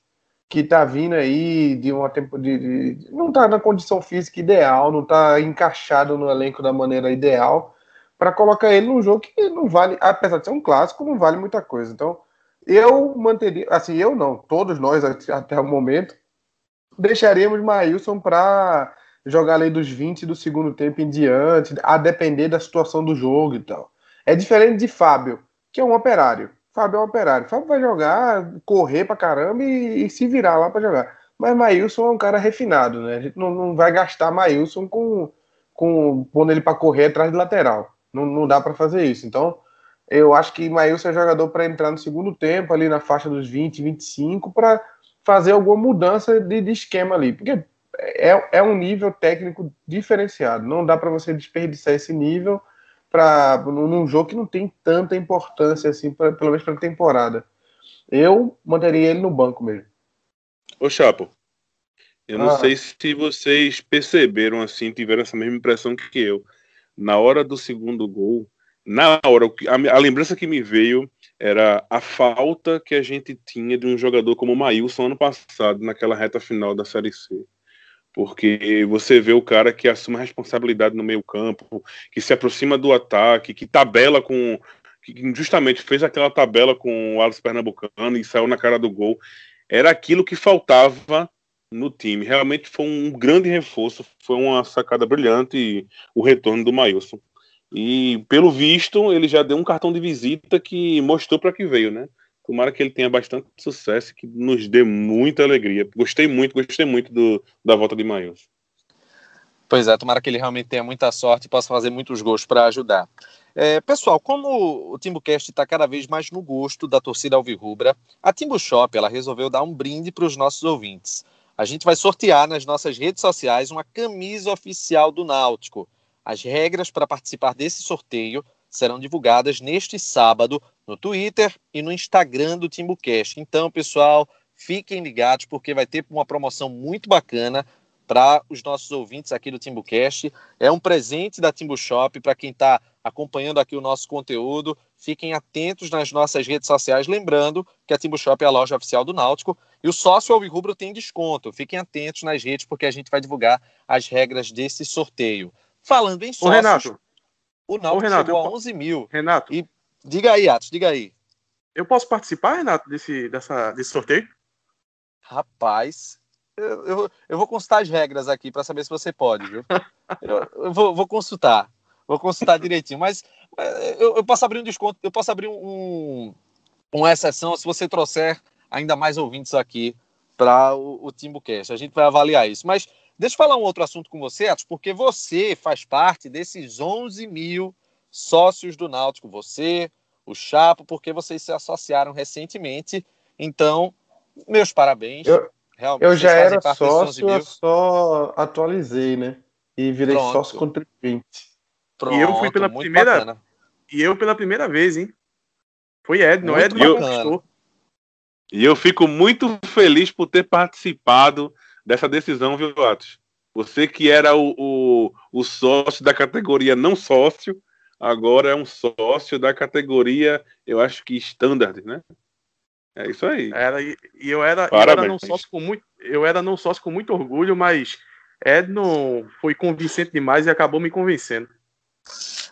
que tá vindo aí de uma tempo de, de, não tá na condição física ideal, não tá encaixado no elenco da maneira ideal para colocar ele num jogo que não vale, apesar de ser um clássico, não vale muita coisa. Então, eu manteria, assim, eu não, todos nós até o momento deixaríamos Maílson para jogar ali dos 20 do segundo tempo em diante, a depender da situação do jogo e tal. É diferente de Fábio, que é um operário. Fábio é um operário. Fábio vai jogar, correr pra caramba e, e se virar lá para jogar. Mas Maílson é um cara refinado, né? A gente não, não vai gastar Maílson com, com pondo ele para correr atrás de lateral. Não, não dá para fazer isso. Então, eu acho que Maílson é jogador para entrar no segundo tempo, ali na faixa dos 20, 25, para fazer alguma mudança de, de esquema ali. Porque é, é um nível técnico diferenciado. Não dá para você desperdiçar esse nível para num jogo que não tem tanta importância assim, pra, pelo menos para a temporada. Eu manteria ele no banco mesmo. Ô Chapo, eu não ah. sei se vocês perceberam assim, tiveram essa mesma impressão que eu. Na hora do segundo gol, na hora, a, a lembrança que me veio era a falta que a gente tinha de um jogador como o Maílson ano passado, naquela reta final da Série C. Porque você vê o cara que assume a responsabilidade no meio campo, que se aproxima do ataque, que tabela com, que justamente fez aquela tabela com o Alisson Pernambucano e saiu na cara do gol, era aquilo que faltava no time. Realmente foi um grande reforço, foi uma sacada brilhante o retorno do Mailson. E pelo visto, ele já deu um cartão de visita que mostrou para que veio, né? Tomara que ele tenha bastante sucesso que nos dê muita alegria. Gostei muito, gostei muito do, da volta de Maílson. Pois é, tomara que ele realmente tenha muita sorte e possa fazer muitos gols para ajudar. É, pessoal, como o TimbuCast está cada vez mais no gosto da torcida alvirrubra, a Timbu Shop ela resolveu dar um brinde para os nossos ouvintes. A gente vai sortear nas nossas redes sociais uma camisa oficial do Náutico. As regras para participar desse sorteio serão divulgadas neste sábado no Twitter e no Instagram do TimbuCast. Então, pessoal, fiquem ligados porque vai ter uma promoção muito bacana para os nossos ouvintes aqui do TimbuCast. É um presente da Timbu Shop para quem está acompanhando aqui o nosso conteúdo. Fiquem atentos nas nossas redes sociais, lembrando que a Timbu Shop é a loja oficial do Náutico e o sócio Alvirrubro tem desconto. Fiquem atentos nas redes porque a gente vai divulgar as regras desse sorteio. Falando em sócios, Ô, Renato, o Náutico Renato, chegou a 11 mil. Renato. E diga aí, Atos, diga aí. Eu posso participar, Renato, desse, dessa, desse sorteio? Rapaz, eu, eu, eu vou consultar as regras aqui para saber se você pode, viu? eu, eu vou, vou, consultar. Vou consultar direitinho. Mas eu, eu, posso abrir um desconto, eu posso abrir um, uma exceção se você trouxer ainda mais ouvintes aqui para o, o TimbuCast. A gente vai avaliar isso. Mas Deixa eu falar um outro assunto com você, Atos, porque você faz parte desses 11 mil sócios do Náutico. Você, o Chapo, porque vocês se associaram recentemente. Então, meus parabéns. Eu, eu já era sócio, eu só atualizei, né? E virei Pronto. sócio contribuinte. Pronto, e eu fui pela primeira bacana. E eu pela primeira vez, hein? Foi Ed, não Ed não conquistou. E eu fico muito feliz por ter participado dessa decisão, viu, Atos? Você que era o, o, o sócio da categoria não sócio, agora é um sócio da categoria, eu acho que standard, né? É isso aí. Era, e eu era, eu era não sócio com muito, eu era não sócio com muito orgulho, mas Edno foi convincente demais e acabou me convencendo.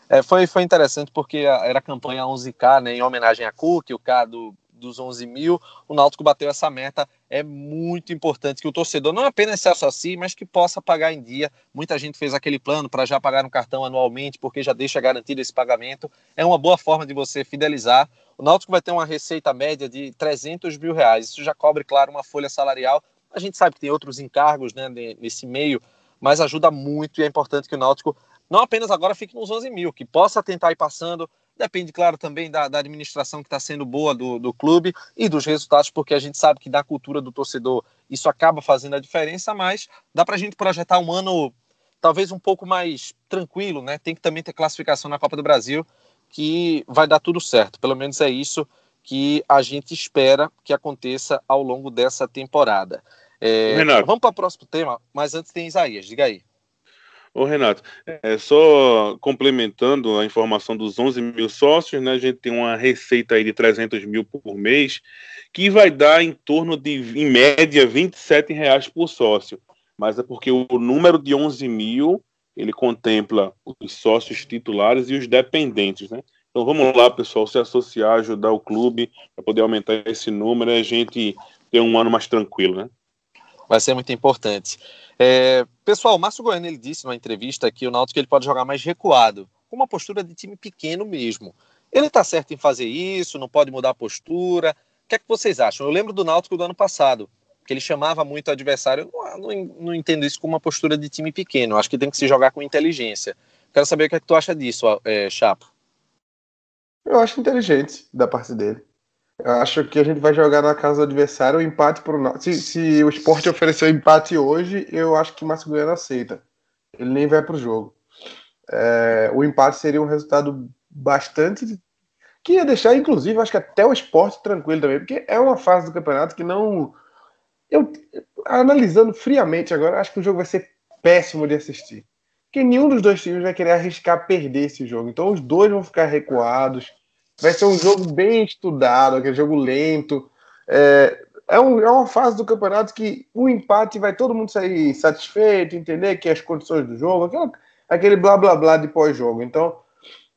É, foi, foi interessante porque era a campanha 11K, né, em homenagem a Cook, o K do, dos 11 mil, o Náutico bateu essa meta. É muito importante que o torcedor não apenas se associe, mas que possa pagar em dia. Muita gente fez aquele plano para já pagar no cartão anualmente, porque já deixa garantido esse pagamento. É uma boa forma de você fidelizar. O Náutico vai ter uma receita média de 300 mil reais. Isso já cobre, claro, uma folha salarial. A gente sabe que tem outros encargos né, nesse meio, mas ajuda muito e é importante que o Náutico não apenas agora fique nos 11 mil, que possa tentar ir passando Depende, claro, também da, da administração que está sendo boa do, do clube e dos resultados, porque a gente sabe que da cultura do torcedor isso acaba fazendo a diferença, mas dá para a gente projetar um ano talvez um pouco mais tranquilo, né? Tem que também ter classificação na Copa do Brasil, que vai dar tudo certo. Pelo menos é isso que a gente espera que aconteça ao longo dessa temporada. É, vamos para o próximo tema, mas antes tem Isaías, diga aí. Ô Renato, é, só complementando a informação dos 11 mil sócios, né, a gente tem uma receita aí de 300 mil por mês, que vai dar em torno de, em média, 27 reais por sócio. Mas é porque o número de 11 mil, ele contempla os sócios titulares e os dependentes, né? Então vamos lá, pessoal, se associar, ajudar o clube para poder aumentar esse número e a gente ter um ano mais tranquilo, né? Vai ser muito importante. É, pessoal, o Márcio Goiano ele disse numa entrevista que o Náutico ele pode jogar mais recuado, com uma postura de time pequeno mesmo. Ele está certo em fazer isso, não pode mudar a postura. O que é que vocês acham? Eu lembro do Náutico do ano passado, que ele chamava muito o adversário. Eu não, não, não entendo isso como uma postura de time pequeno. Eu acho que tem que se jogar com inteligência. Quero saber o que é que tu acha disso, é, Chapo. Eu acho inteligente da parte dele. Acho que a gente vai jogar na casa do adversário o empate pro se, se o esporte oferecer empate hoje, eu acho que o Márcio Goiano aceita. Ele nem vai pro jogo. É, o empate seria um resultado bastante. que ia deixar, inclusive, acho que até o esporte tranquilo também, porque é uma fase do campeonato que não. Eu, analisando friamente agora, acho que o jogo vai ser péssimo de assistir. Porque nenhum dos dois times vai querer arriscar perder esse jogo. Então os dois vão ficar recuados Vai ser um jogo bem estudado, aquele jogo lento. É, é, um, é uma fase do campeonato que o empate vai todo mundo sair satisfeito, entender que as condições do jogo, aquela, aquele blá blá blá de pós-jogo. Então,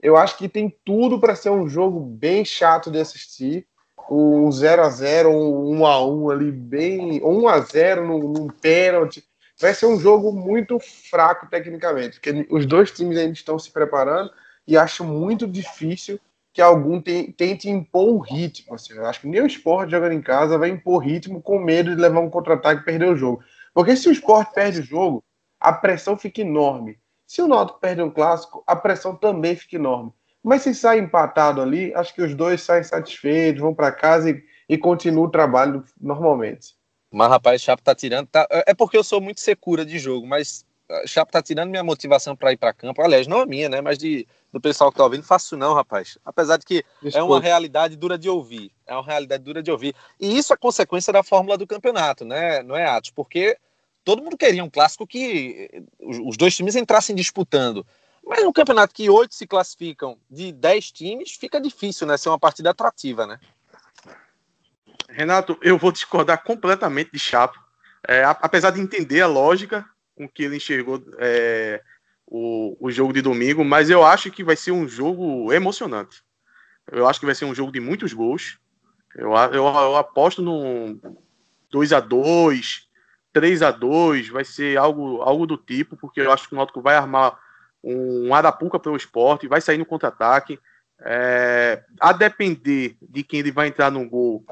eu acho que tem tudo para ser um jogo bem chato de assistir. Um 0 a 0 um 1 a 1 ali, bem. 1 a 0 num, num pênalti. Vai ser um jogo muito fraco tecnicamente, porque os dois times ainda estão se preparando e acho muito difícil que algum te, tente impor um ritmo. Assim. Eu acho que nem o esporte jogando em casa vai impor ritmo com medo de levar um contra-ataque e perder o jogo. Porque se o esporte perde o jogo, a pressão fica enorme. Se o Náutico perde um clássico, a pressão também fica enorme. Mas se sai empatado ali, acho que os dois saem satisfeitos, vão para casa e, e continuam o trabalho normalmente. Mas, rapaz, o Chapo tá tirando. Tá... É porque eu sou muito secura de jogo, mas o Chapo tá tirando minha motivação para ir para campo. Aliás, não a minha, né? Mas de do pessoal que tá ouvindo, faço não, rapaz. Apesar de que Desculpa. é uma realidade dura de ouvir. É uma realidade dura de ouvir. E isso é consequência da fórmula do campeonato, né? Não é, Atos? Porque todo mundo queria um clássico que os dois times entrassem disputando. Mas no campeonato que oito se classificam de dez times, fica difícil, né? Ser uma partida atrativa, né? Renato, eu vou discordar completamente de Chapo. É, apesar de entender a lógica com que ele enxergou é, o, o jogo de domingo, mas eu acho que vai ser um jogo emocionante. Eu acho que vai ser um jogo de muitos gols. Eu, eu, eu aposto no 2 a 2 3 a 2 vai ser algo, algo do tipo, porque eu acho que o Náutico vai armar um arapuca para o esporte, vai sair no contra-ataque. É, a depender de quem ele vai entrar no gol,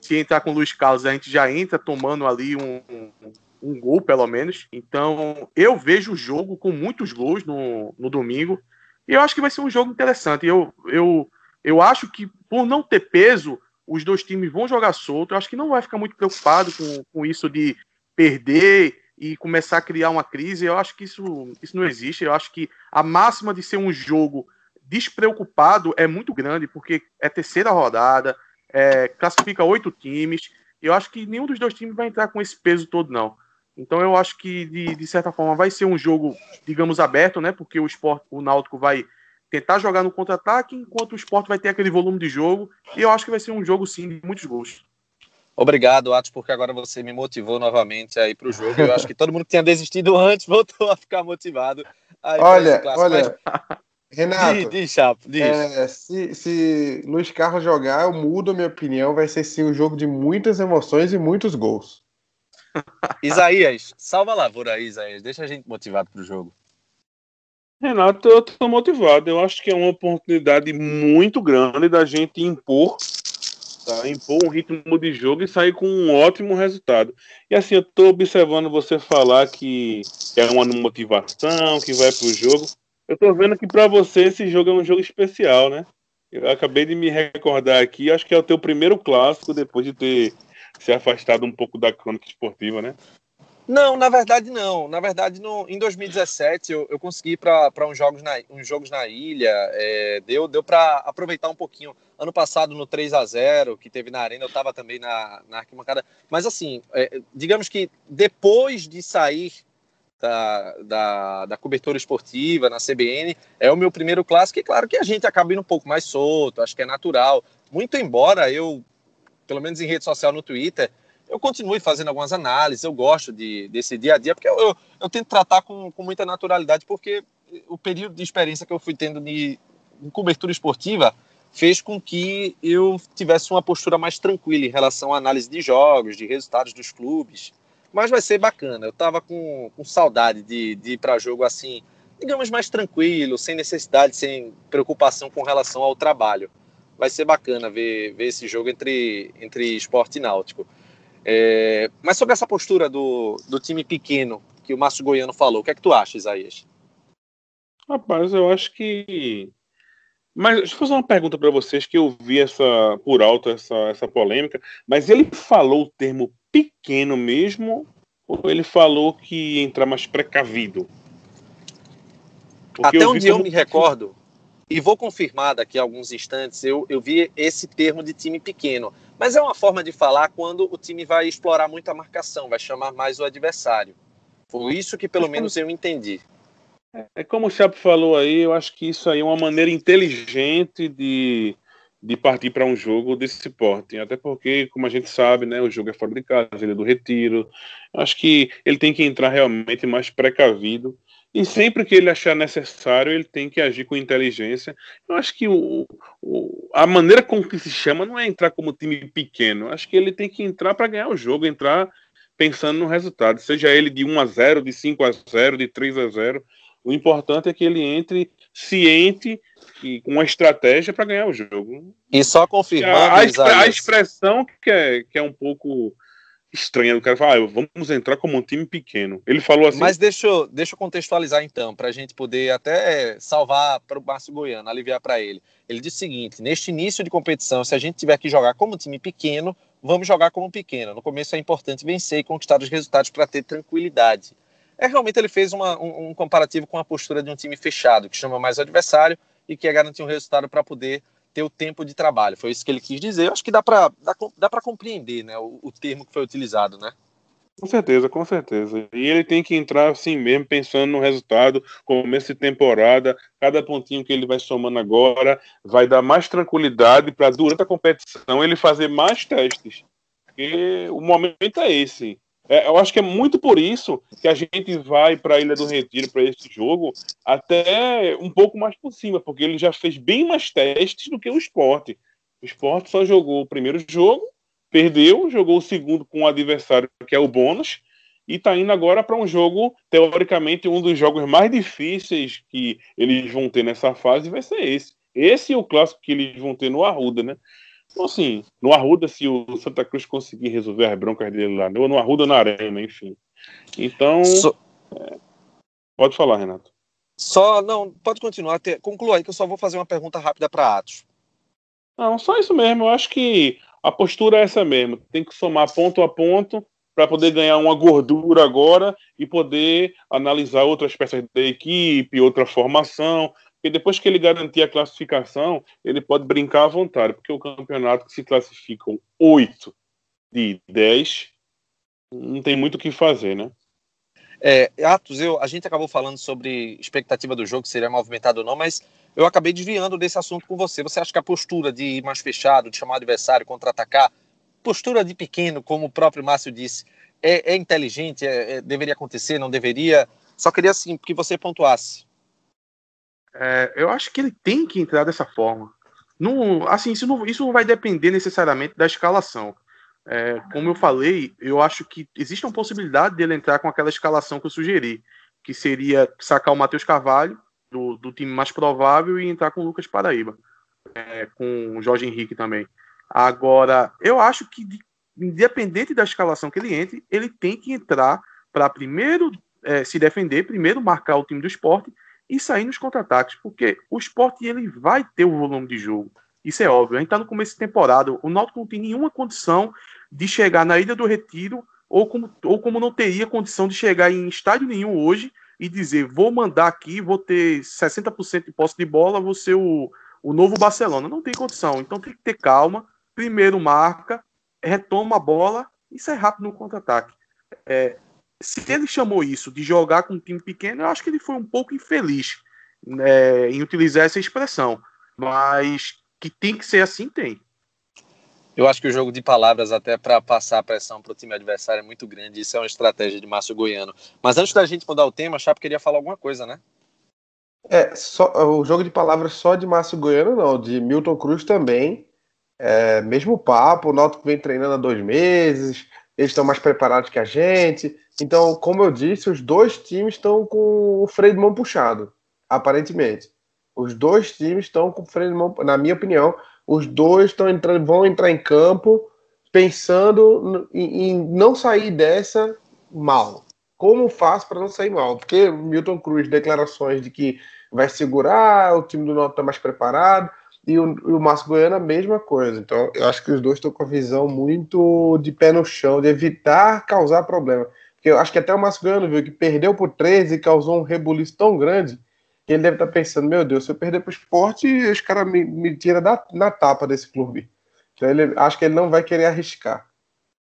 se entrar com o Luiz Carlos, a gente já entra tomando ali um um gol, pelo menos. Então, eu vejo o jogo com muitos gols no, no domingo. E eu acho que vai ser um jogo interessante. Eu, eu, eu acho que, por não ter peso, os dois times vão jogar solto. Eu acho que não vai ficar muito preocupado com, com isso de perder e começar a criar uma crise. Eu acho que isso, isso não existe. Eu acho que a máxima de ser um jogo despreocupado é muito grande, porque é terceira rodada, é, classifica oito times. Eu acho que nenhum dos dois times vai entrar com esse peso todo, não. Então eu acho que, de, de certa forma, vai ser um jogo, digamos, aberto, né? Porque o esporte, o Náutico vai tentar jogar no contra-ataque, enquanto o esporte vai ter aquele volume de jogo. E eu acho que vai ser um jogo, sim, de muitos gols. Obrigado, Atos, porque agora você me motivou novamente aí para o jogo. Eu acho que todo mundo que tinha desistido antes voltou a ficar motivado. olha, olha, Mas... Renato, diz, diz, Chapo, diz. É, se, se Luiz Carlos jogar, eu mudo a minha opinião. Vai ser sim um jogo de muitas emoções e muitos gols. Isaías, salva a lavoura aí, Isaías. Deixa a gente motivado para o jogo. Renato, eu estou motivado. Eu acho que é uma oportunidade muito grande da gente impor, tá? impor um ritmo de jogo e sair com um ótimo resultado. E assim, eu estou observando você falar que é uma motivação, que vai para o jogo. Eu estou vendo que para você esse jogo é um jogo especial, né? Eu acabei de me recordar aqui, acho que é o teu primeiro clássico depois de ter se afastado um pouco da crônica esportiva, né? Não, na verdade não. Na verdade, no, em 2017 eu, eu consegui ir para uns jogos na, uns jogos na ilha. É, deu deu para aproveitar um pouquinho. Ano passado, no 3 a 0 que teve na Arena, eu estava também na, na arquibancada. Mas assim, é, digamos que depois de sair da, da, da, cobertura esportiva na CBN, é o meu primeiro clássico. E claro que a gente acaba indo um pouco mais solto, acho que é natural. Muito embora eu, pelo menos em rede social no Twitter, eu continuo fazendo algumas análises, eu gosto de, desse dia a dia, porque eu, eu, eu, tento tratar com, com muita naturalidade, porque o período de experiência que eu fui tendo de, de cobertura esportiva fez com que eu tivesse uma postura mais tranquila em relação à análise de jogos, de resultados dos clubes. Mas vai ser bacana. Eu estava com, com saudade de, de ir para jogo assim, digamos, mais tranquilo, sem necessidade, sem preocupação com relação ao trabalho. Vai ser bacana ver, ver esse jogo entre, entre esporte e náutico. É, mas sobre essa postura do, do time pequeno que o Márcio Goiano falou, o que é que tu acha, Isaías? Rapaz, eu acho que. Mas deixa eu fazer uma pergunta para vocês que eu vi essa por alto essa, essa polêmica, mas ele falou o termo pequeno mesmo ou ele falou que ia entrar mais precavido? Porque Até onde eu como... me recordo, e vou confirmar daqui a alguns instantes, eu, eu vi esse termo de time pequeno. Mas é uma forma de falar quando o time vai explorar muito a marcação, vai chamar mais o adversário. Foi isso que pelo menos eu entendi. É como o Chapo falou aí, eu acho que isso aí é uma maneira inteligente de, de partir para um jogo desse porte. Até porque, como a gente sabe, né, o jogo é fora de casa, ele é do retiro. Eu acho que ele tem que entrar realmente mais precavido e sempre que ele achar necessário, ele tem que agir com inteligência. Eu acho que o, o, a maneira com que se chama não é entrar como time pequeno. Eu acho que ele tem que entrar para ganhar o jogo, entrar pensando no resultado, seja ele de 1 a 0, de 5 a 0, de 3 a 0. O importante é que ele entre ciente e com uma estratégia para ganhar o jogo. E só confirmar a, a, a, expressão que é, que é um pouco estranha do cara falar, ah, vamos entrar como um time pequeno. Ele falou assim. Mas deixa eu, deixa eu contextualizar então, para a gente poder até salvar para o Márcio Goiano, aliviar para ele. Ele disse o seguinte: neste início de competição, se a gente tiver que jogar como time pequeno, vamos jogar como pequeno. No começo é importante vencer e conquistar os resultados para ter tranquilidade. É realmente ele fez uma, um, um comparativo com a postura de um time fechado, que chama mais o adversário e que quer garantir um resultado para poder o tempo de trabalho. Foi isso que ele quis dizer. Eu acho que dá para dá, dá para compreender né, o, o, termo que foi utilizado, né? Com certeza, com certeza. E ele tem que entrar assim mesmo, pensando no resultado, começo de temporada, cada pontinho que ele vai somando agora vai dar mais tranquilidade para durante a competição ele fazer mais testes. Porque o momento é esse. É, eu acho que é muito por isso que a gente vai para a Ilha do Retiro para esse jogo até um pouco mais por cima, porque ele já fez bem mais testes do que o esporte. O esporte só jogou o primeiro jogo, perdeu, jogou o segundo com o adversário que é o bônus, e está indo agora para um jogo, teoricamente, um dos jogos mais difíceis que eles vão ter nessa fase vai ser esse. Esse é o clássico que eles vão ter no Arruda, né? Então, assim, no Arruda, se o Santa Cruz conseguir resolver as broncas dele lá, ou no Arruda ou na Arena, enfim. Então. So... É... Pode falar, Renato. Só, não, pode continuar. Conclua aí que eu só vou fazer uma pergunta rápida para Atos. Não, só isso mesmo. Eu acho que a postura é essa mesmo. Tem que somar ponto a ponto para poder ganhar uma gordura agora e poder analisar outras peças da equipe, outra formação, porque depois que ele garantir a classificação, ele pode brincar à vontade, porque o campeonato que se classificam 8 de 10, não tem muito o que fazer, né? É, Atos, eu, a gente acabou falando sobre expectativa do jogo, se seria movimentado ou não, mas eu acabei desviando desse assunto com você. Você acha que a postura de ir mais fechado, de chamar o adversário, contra-atacar, postura de pequeno, como o próprio Márcio disse, é, é inteligente? É, é, deveria acontecer? Não deveria? Só queria assim que você pontuasse. É, eu acho que ele tem que entrar dessa forma. Assim, isso não, isso não vai depender necessariamente da escalação. É, como eu falei, eu acho que existe uma possibilidade dele entrar com aquela escalação que eu sugeri, que seria sacar o Matheus Carvalho, do, do time mais provável, e entrar com o Lucas Paraíba, é, com o Jorge Henrique também. Agora, eu acho que, independente da escalação que ele entre, ele tem que entrar para primeiro é, se defender, primeiro marcar o time do esporte e sair nos contra-ataques, porque o esporte ele vai ter o volume de jogo. Isso é óbvio. A gente está no começo de temporada. O Náutico não tem nenhuma condição de chegar na Ilha do Retiro, ou como, ou como não teria condição de chegar em estádio nenhum hoje e dizer: vou mandar aqui, vou ter 60% de posse de bola, vou ser o, o novo Barcelona. Não tem condição. Então tem que ter calma. Primeiro marca, retoma a bola e sai rápido no contra-ataque. É, se ele chamou isso de jogar com um time pequeno, eu acho que ele foi um pouco infeliz né, em utilizar essa expressão. Mas que tem que ser assim, tem. Eu acho que o jogo de palavras, até para passar a pressão para o time adversário, é muito grande. Isso é uma estratégia de Márcio Goiano. Mas antes da gente mudar o tema, a Chape queria falar alguma coisa, né? É, só, o jogo de palavras só de Márcio Goiano, não, de Milton Cruz também. É, mesmo papo, o Náutico vem treinando há dois meses, eles estão mais preparados que a gente. Então, como eu disse, os dois times estão com o freio de mão puxado, aparentemente. Os dois times estão com o freio de mão, na minha opinião, os dois estão entrando, vão entrar em campo pensando em, em não sair dessa mal. Como faz para não sair mal? Porque Milton Cruz declarações de que vai segurar, o time do Norte está mais preparado, e o, e o Márcio Goiano a mesma coisa. Então, eu acho que os dois estão com a visão muito de pé no chão, de evitar causar problema. Porque eu acho que até o Márcio Goiano viu que perdeu por 13 e causou um rebuliço tão grande que ele deve estar pensando: meu Deus, se eu perder para o esporte, os caras me, me tiram da, na tapa desse clube. Então, ele, acho que ele não vai querer arriscar.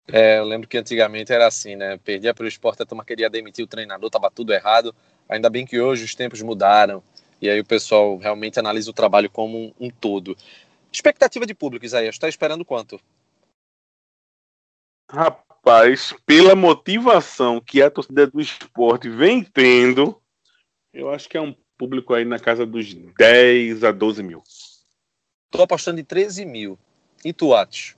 É, eu lembro que antigamente era assim, né? Perdia para o esporte, a turma queria demitir o treinador, tava tudo errado. Ainda bem que hoje os tempos mudaram. E aí o pessoal realmente analisa o trabalho como um, um todo. Expectativa de público, Isaías, está esperando quanto? Rapaz, pela motivação que a torcida do esporte vem tendo, eu acho que é um público aí na casa dos 10 a 12 mil. Tô apostando em 13 mil. E tu, Atos?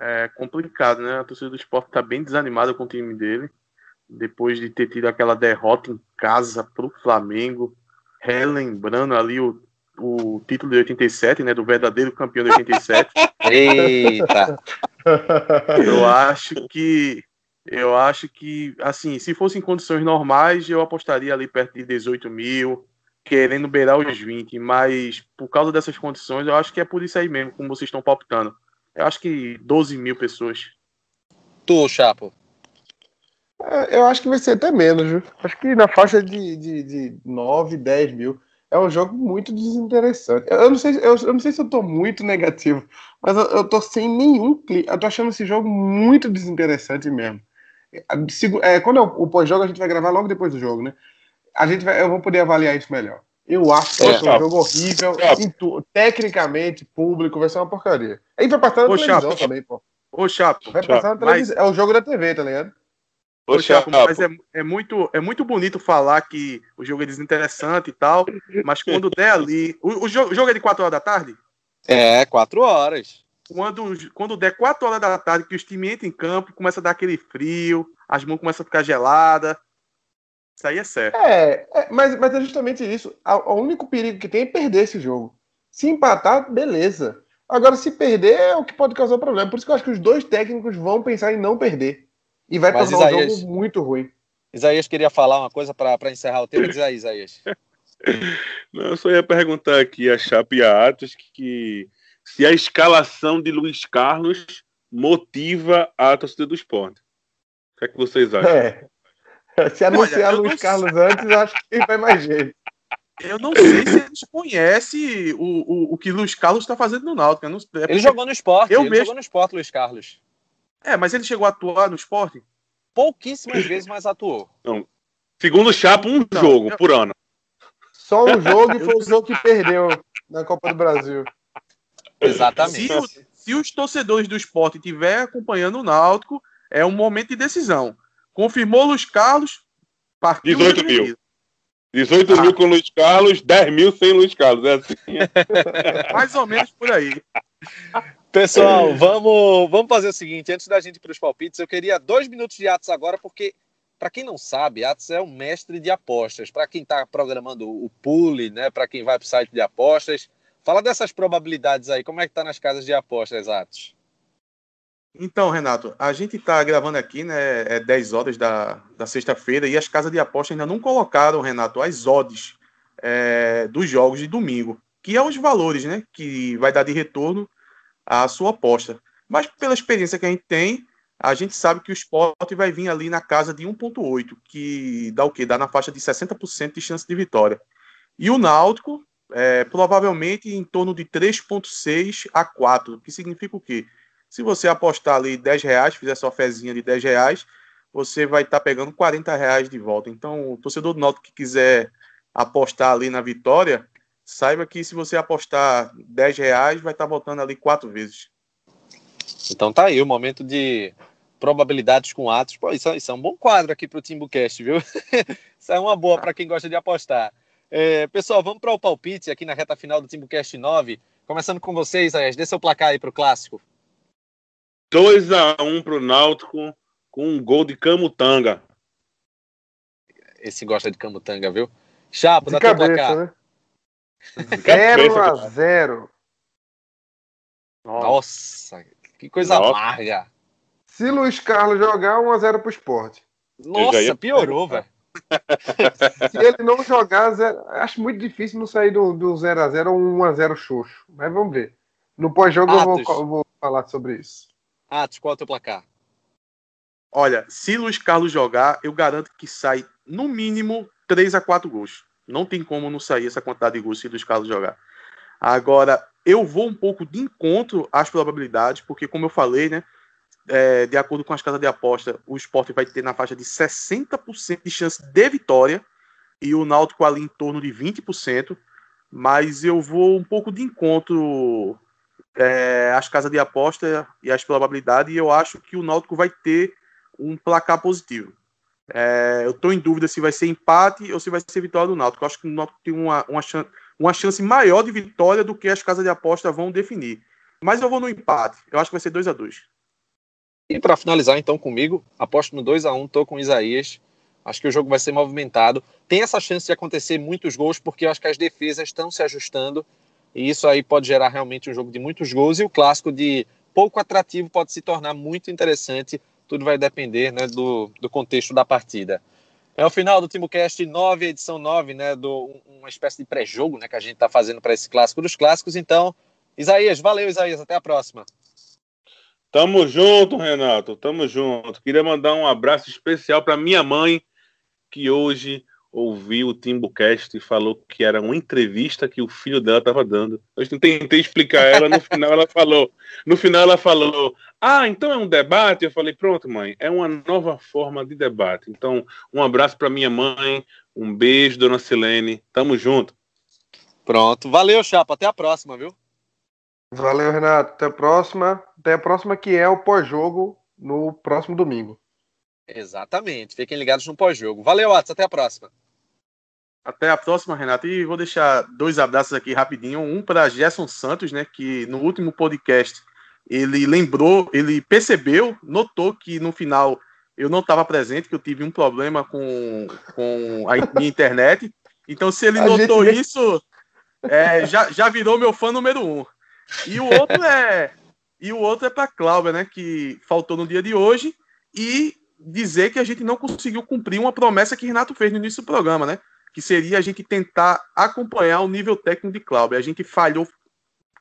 É complicado, né? A torcida do esporte tá bem desanimada com o time dele depois de ter tido aquela derrota em casa para o Flamengo, relembrando ali o, o título de 87, né, do verdadeiro campeão de 87. Eita! Eu acho que eu acho que, assim, se fosse em condições normais, eu apostaria ali perto de 18 mil, querendo beirar os 20, mas por causa dessas condições, eu acho que é por isso aí mesmo, como vocês estão palpitando. Eu acho que 12 mil pessoas. Tu, Chapo? É, eu acho que vai ser até menos, viu? Acho que na faixa de, de, de 9, 10 mil. É um jogo muito desinteressante. Eu não sei, eu, eu não sei se eu tô muito negativo, mas eu, eu tô sem nenhum clique. Eu tô achando esse jogo muito desinteressante mesmo. É, quando é o, o pós-jogo, a gente vai gravar logo depois do jogo, né? A gente vai, eu vou poder avaliar isso melhor. Eu acho que vai ser um jogo horrível. Tu, tecnicamente, público, vai ser uma porcaria. Aí vai passar na Ô, televisão Chapo. também, pô. Ô, Chapo. Vai passar na televisão. Mas... É o jogo da TV, tá ligado? Ô, Chapo, mas é, é, muito, é muito bonito falar que o jogo é desinteressante e tal, mas quando der ali. O, o, jogo, o jogo é de 4 horas da tarde? É, 4 horas. Quando, quando der 4 horas da tarde, que os times entram em campo, começa a dar aquele frio, as mãos começam a ficar geladas. Isso aí é certo. É, é mas, mas é justamente isso. O único perigo que tem é perder esse jogo. Se empatar, beleza. Agora, se perder, é o que pode causar problema. Por isso que eu acho que os dois técnicos vão pensar em não perder. E vai Mas tornar Isaías, um jogo muito ruim. Isaías queria falar uma coisa para encerrar o tema. Diz aí, Isaías. Não, eu só ia perguntar aqui a Chape e a Atos que se a escalação de Luiz Carlos motiva a torcida do esporte. O que é que vocês acham? É. Se anunciar Olha, Luiz Carlos sei. antes, eu acho que vai mais jeito. Eu não sei se eles conhecem o, o, o que Luiz Carlos está fazendo no Náutico. Não, é ele jogou no esporte. Eu ele mesmo... jogou no esporte, Luiz Carlos. É, mas ele chegou a atuar no esporte? Pouquíssimas vezes, mas atuou. Não. Segundo o Chapo, um então, jogo eu... por ano. Só um jogo e foi o jogo que perdeu na Copa do Brasil. Exatamente. Se o, se os torcedores do esporte estiverem acompanhando o Náutico, é um momento de decisão. Confirmou Luiz Carlos, partiu 18 mil. 18 ah. mil com Luiz Carlos, 10 mil sem Luiz Carlos. É assim. Mais ou menos por aí. Pessoal, vamos, vamos fazer o seguinte: antes da gente ir para os palpites, eu queria dois minutos de Atos agora, porque, para quem não sabe, Atos é o mestre de apostas. Para quem está programando o pool, né, para quem vai para o site de apostas, fala dessas probabilidades aí. Como é que está nas casas de apostas, Atos? Então, Renato, a gente está gravando aqui, né? É 10 horas da, da sexta-feira e as casas de aposta ainda não colocaram, Renato, as odds é, dos jogos de domingo, que é os valores, né? Que vai dar de retorno à sua aposta. Mas pela experiência que a gente tem, a gente sabe que o esporte vai vir ali na casa de 1,8, que dá o quê? Dá na faixa de 60% de chance de vitória. E o Náutico, é, provavelmente em torno de 3,6 a 4, que significa o quê? Se você apostar ali 10 reais, fizer sua fezinha de 10 reais, você vai estar tá pegando 40 reais de volta. Então, o torcedor do Náutico que quiser apostar ali na vitória, saiba que se você apostar 10 reais, vai estar tá voltando ali quatro vezes. Então tá aí o momento de probabilidades com atos. Pô, isso, isso é um bom quadro aqui para o Timbucast, viu? isso é uma boa para quem gosta de apostar. É, pessoal, vamos para o palpite aqui na reta final do Timbucast 9. Começando com vocês, Ayas, dê seu placar aí para o clássico. 2x1 pro Náutico com um gol de Camutanga. Esse gosta de Camutanga, viu? Chapo, dá cabeça, placar. Né? 0x0. Nossa, que coisa Nossa. amarga. Se Luiz Carlos jogar, 1x0 pro esporte. Nossa, piorou, velho. Se ele não jogar, zero... acho muito difícil não sair do 0x0 ou 1x0 xoxo. Mas vamos ver. No pós-jogo eu vou, vou falar sobre isso. Atos, qual é o teu placar? Olha, se Luiz Carlos jogar, eu garanto que sai no mínimo 3 a 4 gols. Não tem como não sair essa quantidade de gols se Luiz Carlos jogar. Agora, eu vou um pouco de encontro às probabilidades, porque, como eu falei, né? É, de acordo com as casas de aposta, o esporte vai ter na faixa de 60% de chance de vitória e o Náutico ali em torno de 20%. Mas eu vou um pouco de encontro é, as casas de aposta e as probabilidades, e eu acho que o Náutico vai ter um placar positivo. É, eu estou em dúvida se vai ser empate ou se vai ser vitória do Náutico. Eu acho que o Náutico tem uma, uma, chance, uma chance maior de vitória do que as casas de aposta vão definir. Mas eu vou no empate. Eu acho que vai ser 2 a 2 E para finalizar então comigo, aposto no 2 a 1 estou com o Isaías. Acho que o jogo vai ser movimentado. Tem essa chance de acontecer muitos gols, porque eu acho que as defesas estão se ajustando e isso aí pode gerar realmente um jogo de muitos gols e o clássico de pouco atrativo pode se tornar muito interessante. Tudo vai depender né, do, do contexto da partida. É o final do TimbuCast 9, edição 9, né, do, uma espécie de pré-jogo né, que a gente está fazendo para esse clássico dos clássicos. Então, Isaías, valeu, Isaías. Até a próxima. Tamo junto, Renato. Tamo junto. Queria mandar um abraço especial para minha mãe, que hoje ouviu o Timbucast e falou que era uma entrevista que o filho dela estava dando. Eu tentei explicar ela, no final ela falou, no final ela falou, ah, então é um debate? Eu falei, pronto, mãe, é uma nova forma de debate. Então, um abraço para minha mãe, um beijo, dona Silene, tamo junto. Pronto, valeu, Chapa, até a próxima, viu? Valeu, Renato, até a próxima. Até a próxima que é o pós-jogo no próximo domingo. Exatamente. Fiquem ligados no pós-jogo. Valeu, Atos. Até a próxima. Até a próxima, Renato. E vou deixar dois abraços aqui rapidinho. Um para Gerson Santos, né? Que no último podcast ele lembrou, ele percebeu, notou que no final eu não estava presente, que eu tive um problema com, com a minha internet. Então, se ele a notou gente... isso, é, já, já virou meu fã número um. E o outro é. E o outro é para Cláudia, né? Que faltou no dia de hoje. E dizer que a gente não conseguiu cumprir uma promessa que Renato fez no início do programa, né? Que seria a gente tentar acompanhar o nível técnico de Cláudio. A gente falhou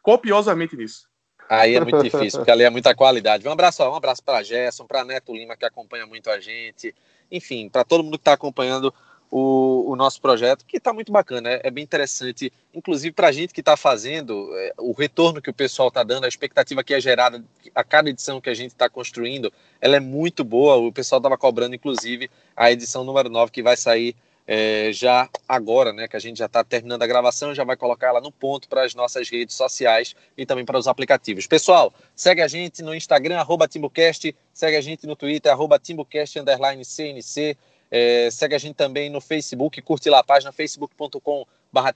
copiosamente nisso. Aí é muito difícil, porque ali é muita qualidade. Um abraço, um abraço para Gerson, para Neto Lima, que acompanha muito a gente. Enfim, para todo mundo que está acompanhando o, o, nosso projeto, que está muito bacana, é, é, bem interessante, inclusive para a gente que está fazendo, é, o retorno que o pessoal está dando, a expectativa que é gerada a cada edição que a gente está construindo, ela é muito boa. O pessoal estava cobrando, inclusive, a edição número 9 que vai sair é, já agora, né, que a gente já está terminando a gravação, já vai colocar ela no ponto para as nossas redes sociais e também para os aplicativos. Pessoal, segue a gente no Instagram, arroba TimbuCast, segue a gente no Twitter, arroba underline CNC, é, segue a gente também no Facebook, curte lá a página facebook.com barra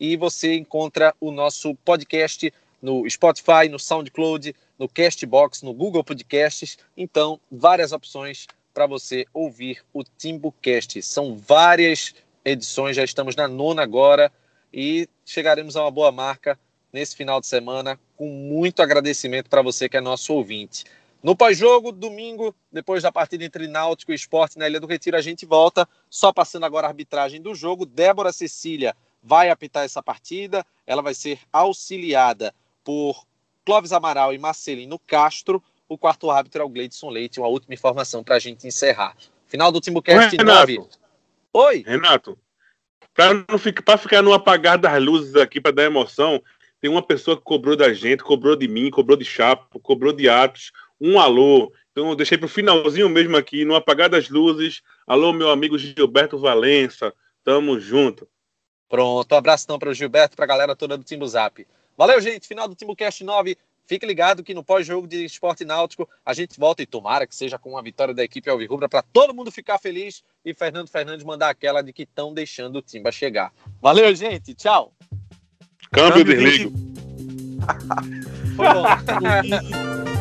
e você encontra o nosso podcast no Spotify, no SoundCloud, no Castbox, no Google Podcasts, então várias opções para você ouvir o TimbuCast. São várias edições, já estamos na nona agora e chegaremos a uma boa marca nesse final de semana, com muito agradecimento para você que é nosso ouvinte. No pós-jogo, domingo, depois da partida entre Náutico e Esporte na Ilha do Retiro, a gente volta. Só passando agora a arbitragem do jogo. Débora Cecília vai apitar essa partida. Ela vai ser auxiliada por Clóvis Amaral e Marcelino Castro o quarto árbitro é o Gleidson Leite, uma última informação para a gente encerrar. Final do Timbucast 9. Oi! Renato, para não ficar, pra ficar no apagar das luzes aqui, para dar emoção, tem uma pessoa que cobrou da gente, cobrou de mim, cobrou de Chapo, cobrou de Atos, um alô. Então eu deixei para o finalzinho mesmo aqui, no apagar das luzes. Alô, meu amigo Gilberto Valença, tamo junto. Pronto, um abraço então para o Gilberto, para a galera toda do Timbu Zap. Valeu, gente, final do Timbucast 9. Fique ligado que no pós-jogo de esporte náutico a gente volta e tomara que seja com a vitória da equipe Alvirrubra para todo mundo ficar feliz e Fernando Fernandes mandar aquela de que estão deixando o Timba chegar. Valeu, gente. Tchau. Câmbio, Câmbio desligo. Foi bom.